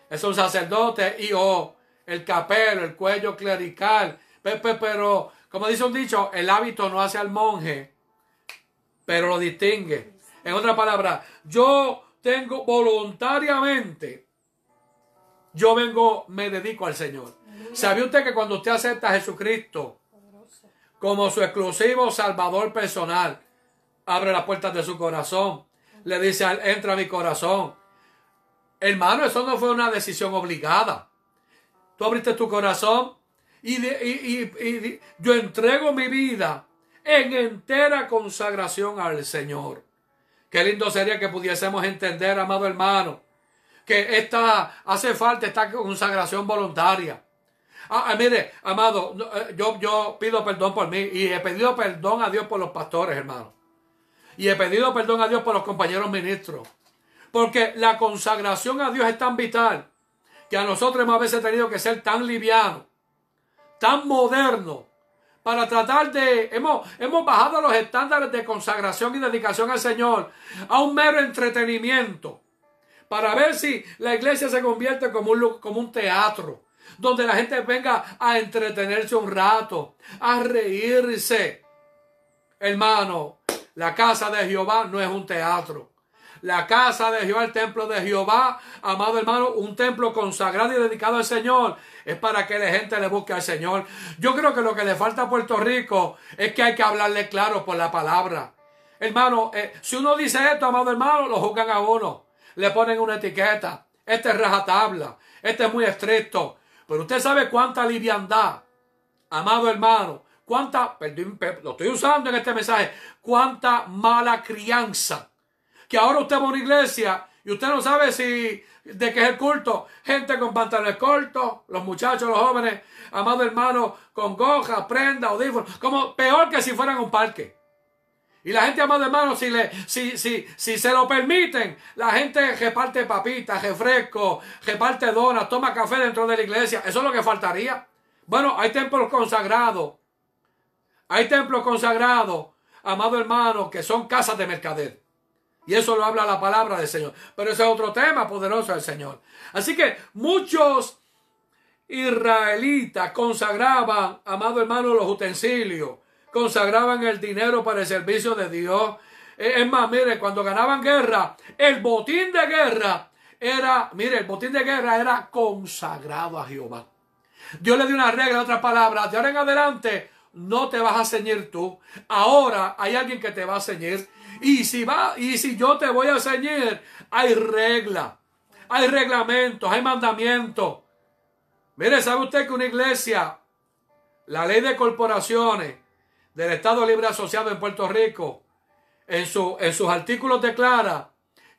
Es un sacerdote y o el capelo, el cuello clerical. Pero, como dice un dicho, el hábito no hace al monje, pero lo distingue. En otra palabra, yo tengo voluntariamente yo vengo, me dedico al Señor. ¿Sabe usted que cuando usted acepta a Jesucristo como su exclusivo Salvador personal, abre las puertas de su corazón, le dice, entra a mi corazón. Hermano, eso no fue una decisión obligada. Tú abriste tu corazón y, y yo entrego mi vida en entera consagración al Señor. Qué lindo sería que pudiésemos entender, amado hermano, que esta, hace falta esta consagración voluntaria. Ah, ah mire, amado, eh, yo, yo pido perdón por mí y he pedido perdón a Dios por los pastores, hermano. Y he pedido perdón a Dios por los compañeros ministros. Porque la consagración a Dios es tan vital que a nosotros hemos a veces tenido que ser tan livianos, tan modernos, para tratar de, hemos, hemos bajado los estándares de consagración y dedicación al Señor a un mero entretenimiento, para ver si la iglesia se convierte como un, como un teatro, donde la gente venga a entretenerse un rato, a reírse. Hermano, la casa de Jehová no es un teatro. La casa de Jehová, el templo de Jehová, amado hermano, un templo consagrado y dedicado al Señor. Es para que la gente le busque al Señor. Yo creo que lo que le falta a Puerto Rico es que hay que hablarle claro por la palabra. Hermano, eh, si uno dice esto, amado hermano, lo juzgan a uno. Le ponen una etiqueta. Este es rajatabla. Este es muy estricto. Pero usted sabe cuánta liviandad, amado hermano, cuánta, lo estoy usando en este mensaje, cuánta mala crianza. Que ahora usted va a una iglesia y usted no sabe si de qué es el culto. Gente con pantalones cortos, los muchachos, los jóvenes, amado hermano, con goja, prenda, audífonos, como peor que si fueran un parque. Y la gente, amado hermano, si, le, si, si, si se lo permiten, la gente reparte papitas, refresco, reparte donas, toma café dentro de la iglesia. Eso es lo que faltaría. Bueno, hay templos consagrados. Hay templos consagrados, amado hermano, que son casas de mercader. Y eso lo habla la palabra del Señor. Pero ese es otro tema poderoso del Señor. Así que muchos israelitas consagraban, amado hermano, los utensilios consagraban el dinero para el servicio de Dios. Eh, es más, mire, cuando ganaban guerra, el botín de guerra era, mire, el botín de guerra era consagrado a Jehová. Dios le dio una regla, otras palabras, de ahora en adelante no te vas a ceñir tú. Ahora hay alguien que te va a ceñir. Y si va, y si yo te voy a ceñir, hay regla, hay reglamentos, hay mandamientos. Mire, ¿sabe usted que una iglesia, la ley de corporaciones, del Estado Libre Asociado en Puerto Rico, en, su, en sus artículos declara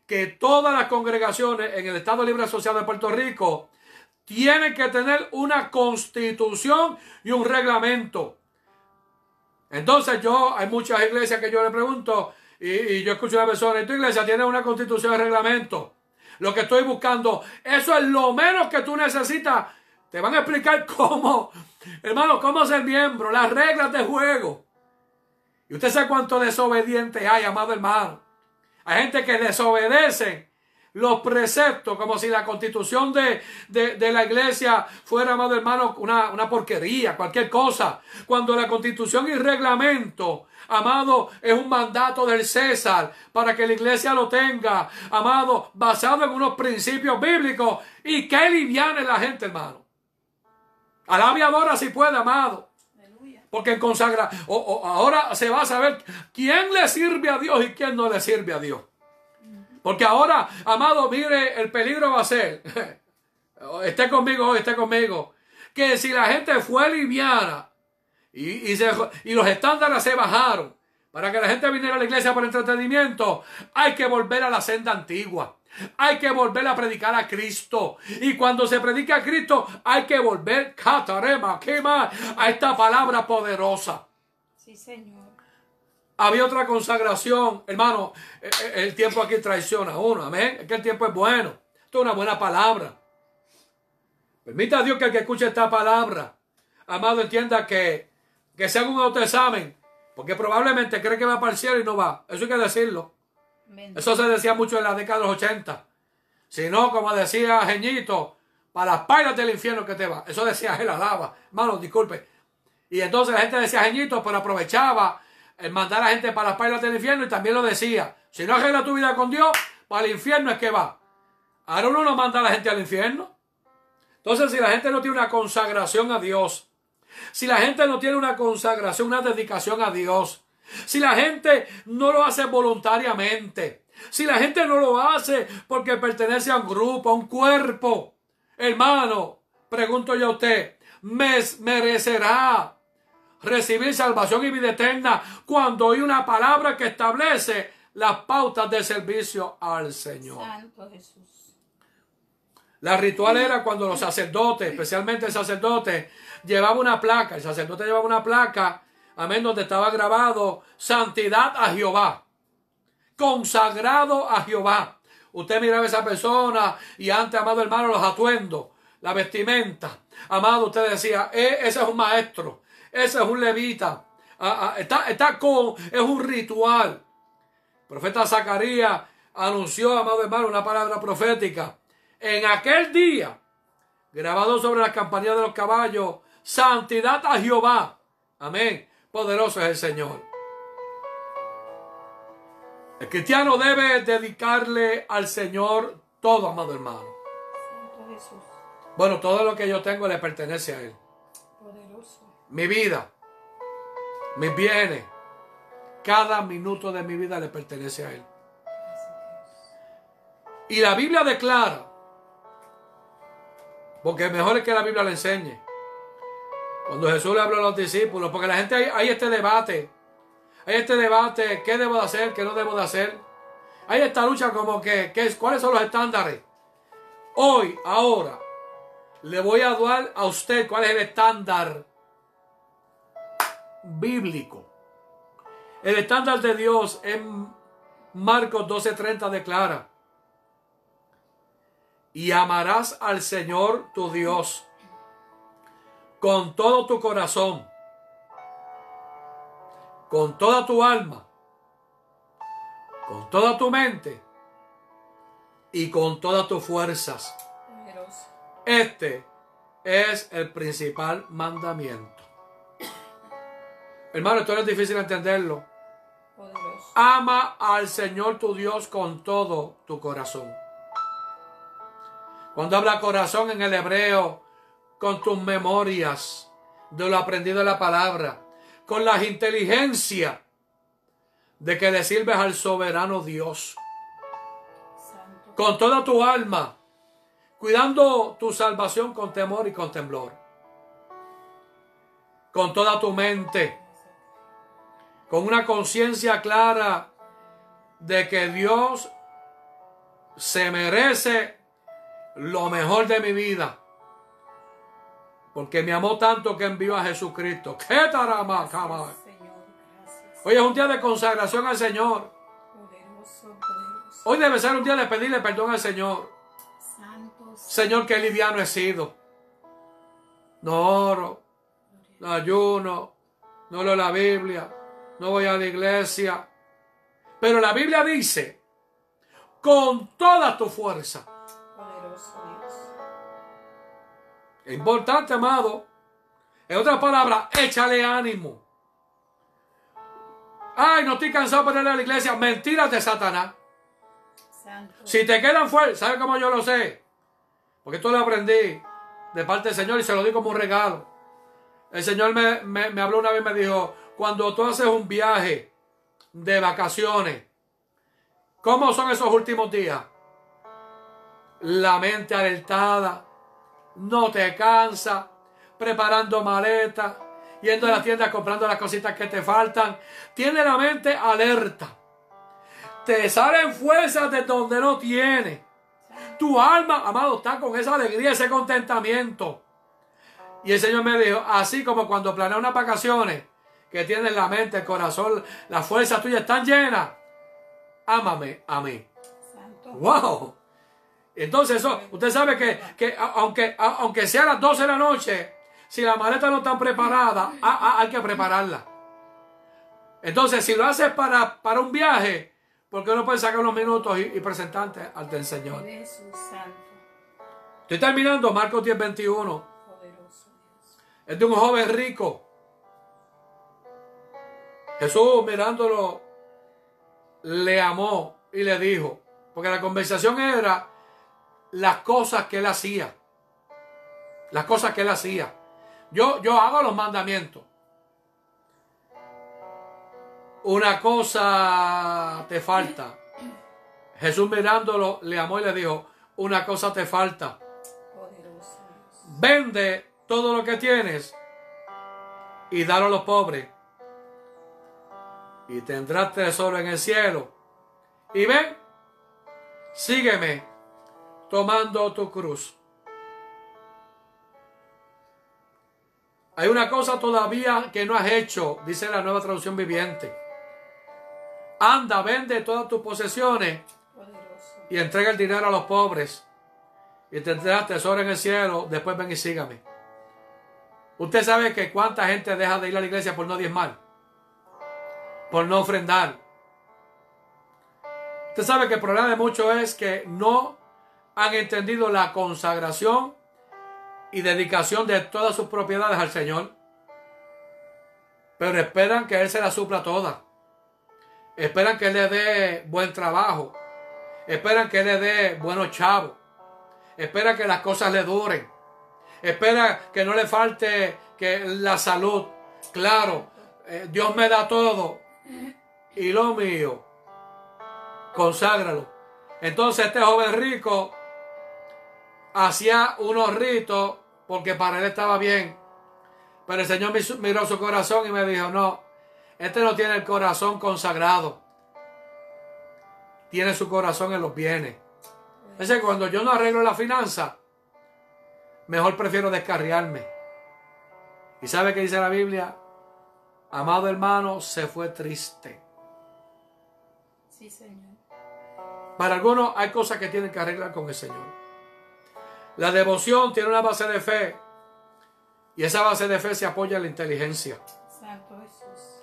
que todas las congregaciones en el Estado Libre Asociado de Puerto Rico tienen que tener una constitución y un reglamento. Entonces yo, hay muchas iglesias que yo le pregunto y, yo escucho a una persona, ¿y tu iglesia tiene una constitución y reglamento? Lo que estoy buscando, eso es lo menos que tú necesitas. Te van a explicar cómo, hermano, cómo ser miembro, las reglas de juego. Y usted sabe cuánto desobediente hay, amado hermano. Hay gente que desobedece los preceptos, como si la constitución de, la iglesia fuera, amado hermano, una, una, porquería, cualquier cosa. Cuando la constitución y reglamento, amado, es un mandato del César para que la iglesia lo tenga, amado, basado en unos principios bíblicos. Y que liviana la gente, hermano. Alabiadora si puede, amado. Porque en consagra, ahora se va a saber quién le sirve a Dios y quién no le sirve a Dios. Porque ahora, amado, mire, el peligro va a ser, esté conmigo hoy, esté conmigo, que si la gente fue liviana y, y los estándares se bajaron para que la gente viniera a la iglesia por entretenimiento, hay que volver a la senda antigua. Hay que volver a predicar a Cristo. Y cuando se predica a Cristo, hay que volver, catarema, quema, a esta palabra poderosa. Sí, Señor. Había otra consagración, hermano. Eh, eh, el tiempo aquí traiciona a uno, amén. Es que el tiempo es bueno. Esto es una buena palabra. Permita a Dios que el que escuche esta palabra, amado, entienda que, que se haga un autoexamen, porque probablemente cree que va para el cielo y no va. Eso hay que decirlo. Eso se decía mucho en la década de los 80. Si no, como decía Geñito, para las pailas del infierno que te va. Eso decía él, alaba. Hermano, disculpe. Y entonces la gente decía Geñito, pero aprovechaba el mandar a la gente para las pailas del infierno y también lo decía. Si no arregla tu vida con Dios, para el infierno es que va. Ahora uno no manda a la gente al infierno. Entonces, si la gente no tiene una consagración a Dios, si la gente no tiene una consagración, una dedicación a Dios, si la gente no lo hace voluntariamente, si la gente no lo hace porque pertenece a un grupo, a un cuerpo, hermano, pregunto yo a usted, ¿me merecerá recibir salvación y vida eterna cuando hay una palabra que establece las pautas de servicio al Señor? Santo Jesús. La ritual era cuando los sacerdotes, especialmente el sacerdote, llevaba una placa, el sacerdote llevaba una placa amén, donde estaba grabado santidad a Jehová, consagrado a Jehová. Usted miraba a esa persona y antes, amado hermano, los atuendos, la vestimenta. Amado, usted decía, "Eh, ese es un maestro, ese es un levita, Ah, ah, está, está con, es un ritual. El profeta Zacarías anunció, amado hermano, una palabra profética. En aquel día, grabado sobre las campanillas de los caballos, santidad a Jehová. Amén. Poderoso es el Señor. El cristiano debe dedicarle al Señor todo, amado hermano. Santo Jesús. Bueno, todo lo que yo tengo le pertenece a Él. Mi vida, mis bienes, cada minuto de mi vida le pertenece a Él. Y la Biblia declara, porque mejor es que la Biblia le enseñe. Cuando Jesús le habló a los discípulos, porque la gente hay, hay este debate, hay este debate, ¿qué debo de hacer, qué no debo de hacer? Hay esta lucha como que, ¿qué es, ¿cuáles son los estándares? Hoy, ahora, le voy a dar a usted cuál es el estándar bíblico. El estándar de Dios en Marcos 12:30 declara, y amarás al Señor tu Dios con todo tu corazón, con toda tu alma, con toda tu mente y con todas tus fuerzas. Este es el principal mandamiento. Hermano, esto no es difícil entenderlo. Poderoso. Ama al Señor tu Dios con todo tu corazón. Cuando habla corazón en el hebreo, con tus memorias de lo aprendido en la palabra, con la inteligencia de que le sirves al soberano Dios, Santo. con toda tu alma, cuidando tu salvación con temor y con temblor, con toda tu mente, con una conciencia clara de que Dios se merece lo mejor de mi vida. Porque me amó tanto que envió a Jesucristo. ¡Qué tarama. Hoy es un día de consagración al Señor. Hoy debe ser un día de pedirle perdón al Señor. Señor, qué liviano he sido. No oro, no ayuno, no leo la Biblia, no voy a la iglesia. Pero la Biblia dice, con toda tu fuerza. Poderoso Dios. Es importante, amado. En otras palabras, échale ánimo. Ay, no estoy cansado para ir a la iglesia. Mentiras de Satanás. Santo. Si te quedan fuertes, ¿sabes cómo yo lo sé? Porque esto lo aprendí de parte del Señor y se lo di como un regalo. El Señor me, me- me habló una vez y me dijo, cuando tú haces un viaje de vacaciones, ¿cómo son esos últimos días? La mente alertada, no te cansa, preparando maletas, yendo a la tienda comprando las cositas que te faltan. Tiene la mente alerta te salen fuerzas de donde no tiene. Tu alma, amado, está con esa alegría, ese contentamiento. Y el Señor me dijo, así como cuando planeas unas vacaciones, que tienes la mente, el corazón, las fuerzas tuyas están llenas, ámame a mí. Santo. ¡Wow! Entonces, eso, usted sabe que, que aunque, aunque sea a las 12 de la noche, si la maleta no está preparada, a- a- hay que prepararla. Entonces, si lo haces para, para un viaje, ¿por qué no puedes sacar unos minutos y, y presentarte ante el Señor? Estoy terminando, Marcos 10, 21. Poderoso Dios. Es de un joven rico. Jesús mirándolo, le amó y le dijo, porque la conversación era las cosas que él hacía. Las cosas que él hacía. Yo, yo hago los mandamientos. Una cosa te falta. Jesús mirándolo, le amó y le dijo, una cosa te falta. Vende todo lo que tienes y dalo a los pobres. Y tendrás tesoro en el cielo. Y ven, sígueme tomando tu cruz. Hay una cosa todavía que no has hecho, dice la nueva traducción viviente. Anda, vende todas tus posesiones y entrega el dinero a los pobres. y tendrás tesoro en el cielo, después ven y sígame. Usted sabe que cuánta gente deja de ir a la iglesia por no diezmar, por no ofrendar. Usted sabe que el problema de muchos es que no han entendido la consagración y dedicación de todas sus propiedades al Señor. Pero esperan que Él se la supla toda. Esperan que Él le dé buen trabajo. Esperan que Él le dé buenos chavos. Esperan que las cosas le duren. Esperan que no le falte que la salud. Claro, eh, Dios me da todo. Y lo mío, conságralo. Entonces este joven rico hacía unos ritos porque para él estaba bien. Pero el Señor miró su corazón y me dijo, no, este no tiene el corazón consagrado. Tiene su corazón en los bienes. Ese cuando yo no arreglo la finanza, mejor prefiero descarriarme. ¿Y sabe qué dice la Biblia? Amado hermano, se fue triste. Sí, Señor. Para algunos hay cosas que tienen que arreglar con el Señor. La devoción tiene una base de fe. Y esa base de fe se apoya en la inteligencia. Santo Jesús.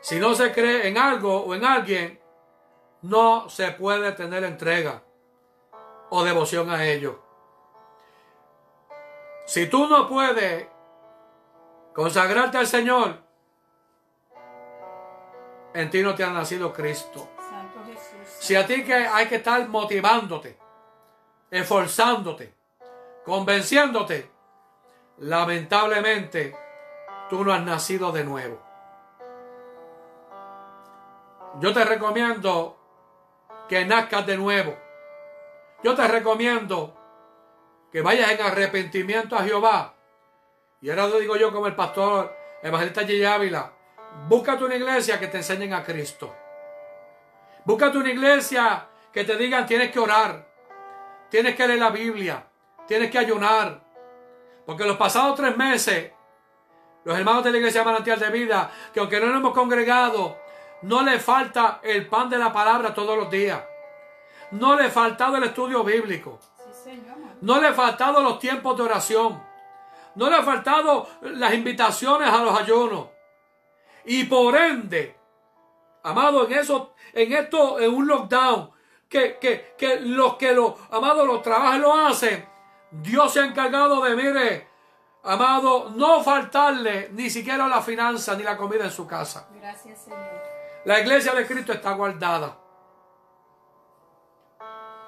Si no se cree en algo o en alguien, no se puede tener entrega o devoción a ello. Si tú no puedes consagrarte al Señor, en ti no te ha nacido Cristo. Santo Jesús. Si a ti que hay que estar motivándote, esforzándote, convenciéndote, lamentablemente tú no has nacido de nuevo. Yo te recomiendo que nazcas de nuevo. Yo te recomiendo que vayas en arrepentimiento a Jehová. Y ahora lo digo yo como el pastor evangelista G. Ávila. Búscate una iglesia que te enseñen a Cristo. Búscate una iglesia que te digan tienes que orar. Tienes que leer la Biblia. Tienes que ayunar. Porque los pasados tres meses, los hermanos de la iglesia manantial de vida, que aunque no nos hemos congregado, no le falta el pan de la palabra todos los días. No le ha faltado el estudio bíblico. Sí, Señor. No le ha faltado los tiempos de oración. No le ha faltado las invitaciones a los ayunos. Y por ende, amado, en eso, en esto, en un lockdown, que, que, que los que los, amados, los trabajan lo hacen, Dios se ha encargado de, mire, amado, no faltarle ni siquiera la finanza ni la comida en su casa. Gracias, Señor. La iglesia de Cristo está guardada.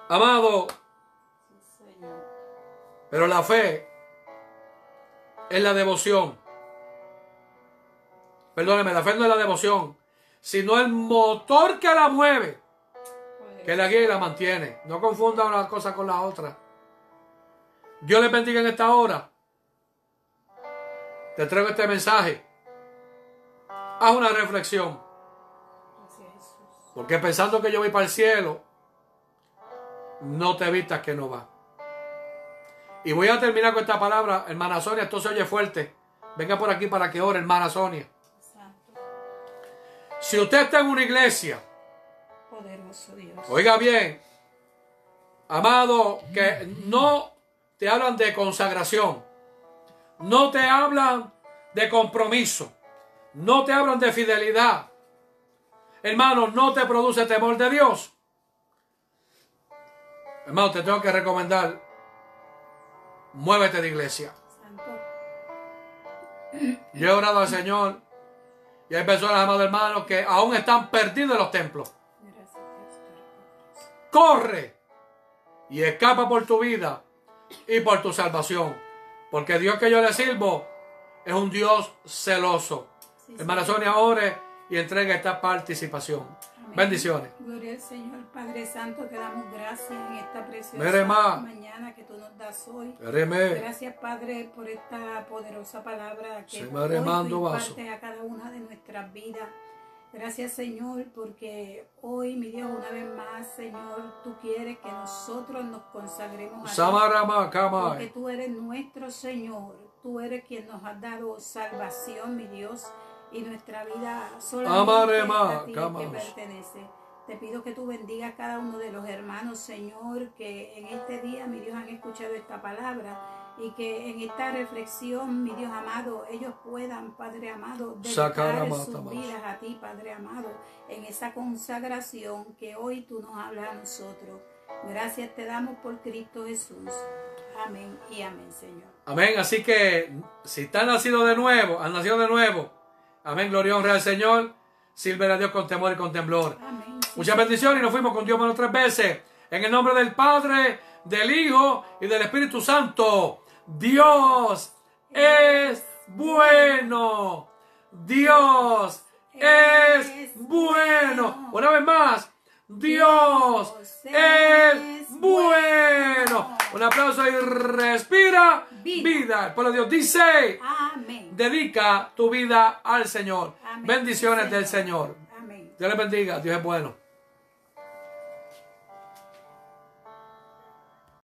Amado, Sí, Señor. pero la fe es la devoción. Perdóneme, la fe no es la devoción, sino el motor que la mueve, que la guía y la mantiene. No confunda una cosa con la otra. Dios les bendiga en esta hora. Te traigo este mensaje. Haz una reflexión. Porque pensando que yo voy para el cielo, no te vistas que no va. Y voy a terminar con esta palabra, hermana Sonia, esto se oye fuerte. Venga por aquí para que ore, hermana Sonia. Si usted está en una iglesia, Poderoso Dios. oiga bien, amado, que no te hablan de consagración, no te hablan de compromiso, no te hablan de fidelidad, hermano, no te produce temor de Dios. Hermano, te tengo que recomendar, muévete de iglesia. Santo. Yo he orado al Señor y hay personas, amados hermanos, que aún están perdidos en los templos. Corre y escapa por tu vida y por tu salvación. Porque Dios que yo le sirvo es un Dios celoso. Sí, Hermana Señor. Sonia, ore y entrega esta participación. Amén. Bendiciones. Gloria al Señor, Padre Santo, te damos gracias en esta preciosa mañana que tú nos das hoy. Gracias, Padre, por esta poderosa palabra que hoy tú a cada una de nuestras vidas. Gracias, Señor, porque hoy, mi Dios, una vez más, Señor, tú quieres que nosotros nos consagremos a ti. Porque tú eres nuestro Señor, tú eres quien nos ha dado salvación, mi Dios, y nuestra vida solamente a ti que pertenece. Te pido que tú bendigas a cada uno de los hermanos, Señor, que en este día, mi Dios, han escuchado esta palabra y que en esta reflexión, mi Dios amado, ellos puedan, Padre amado, dedicar sus vidas a ti, Padre amado, en esa consagración que hoy tú nos hablas a nosotros. Gracias te damos por Cristo Jesús. Amén y amén, Señor. Amén. Así que si están nacido de nuevo, han nacido de nuevo. Amén. Gloria y honra al Señor. Sirve a Dios con temor y con temblor. Amén. Muchas bendiciones y nos fuimos con Dios manos tres veces. En el nombre del Padre, del Hijo y del Espíritu Santo. Dios es bueno. Dios es bueno. Una vez más. Dios es bueno. Un aplauso y respira vida. El pueblo de Dios dice, Amén. dedica tu vida al Señor. Amén. Bendiciones del Señor. Dios les bendiga. Dios es bueno.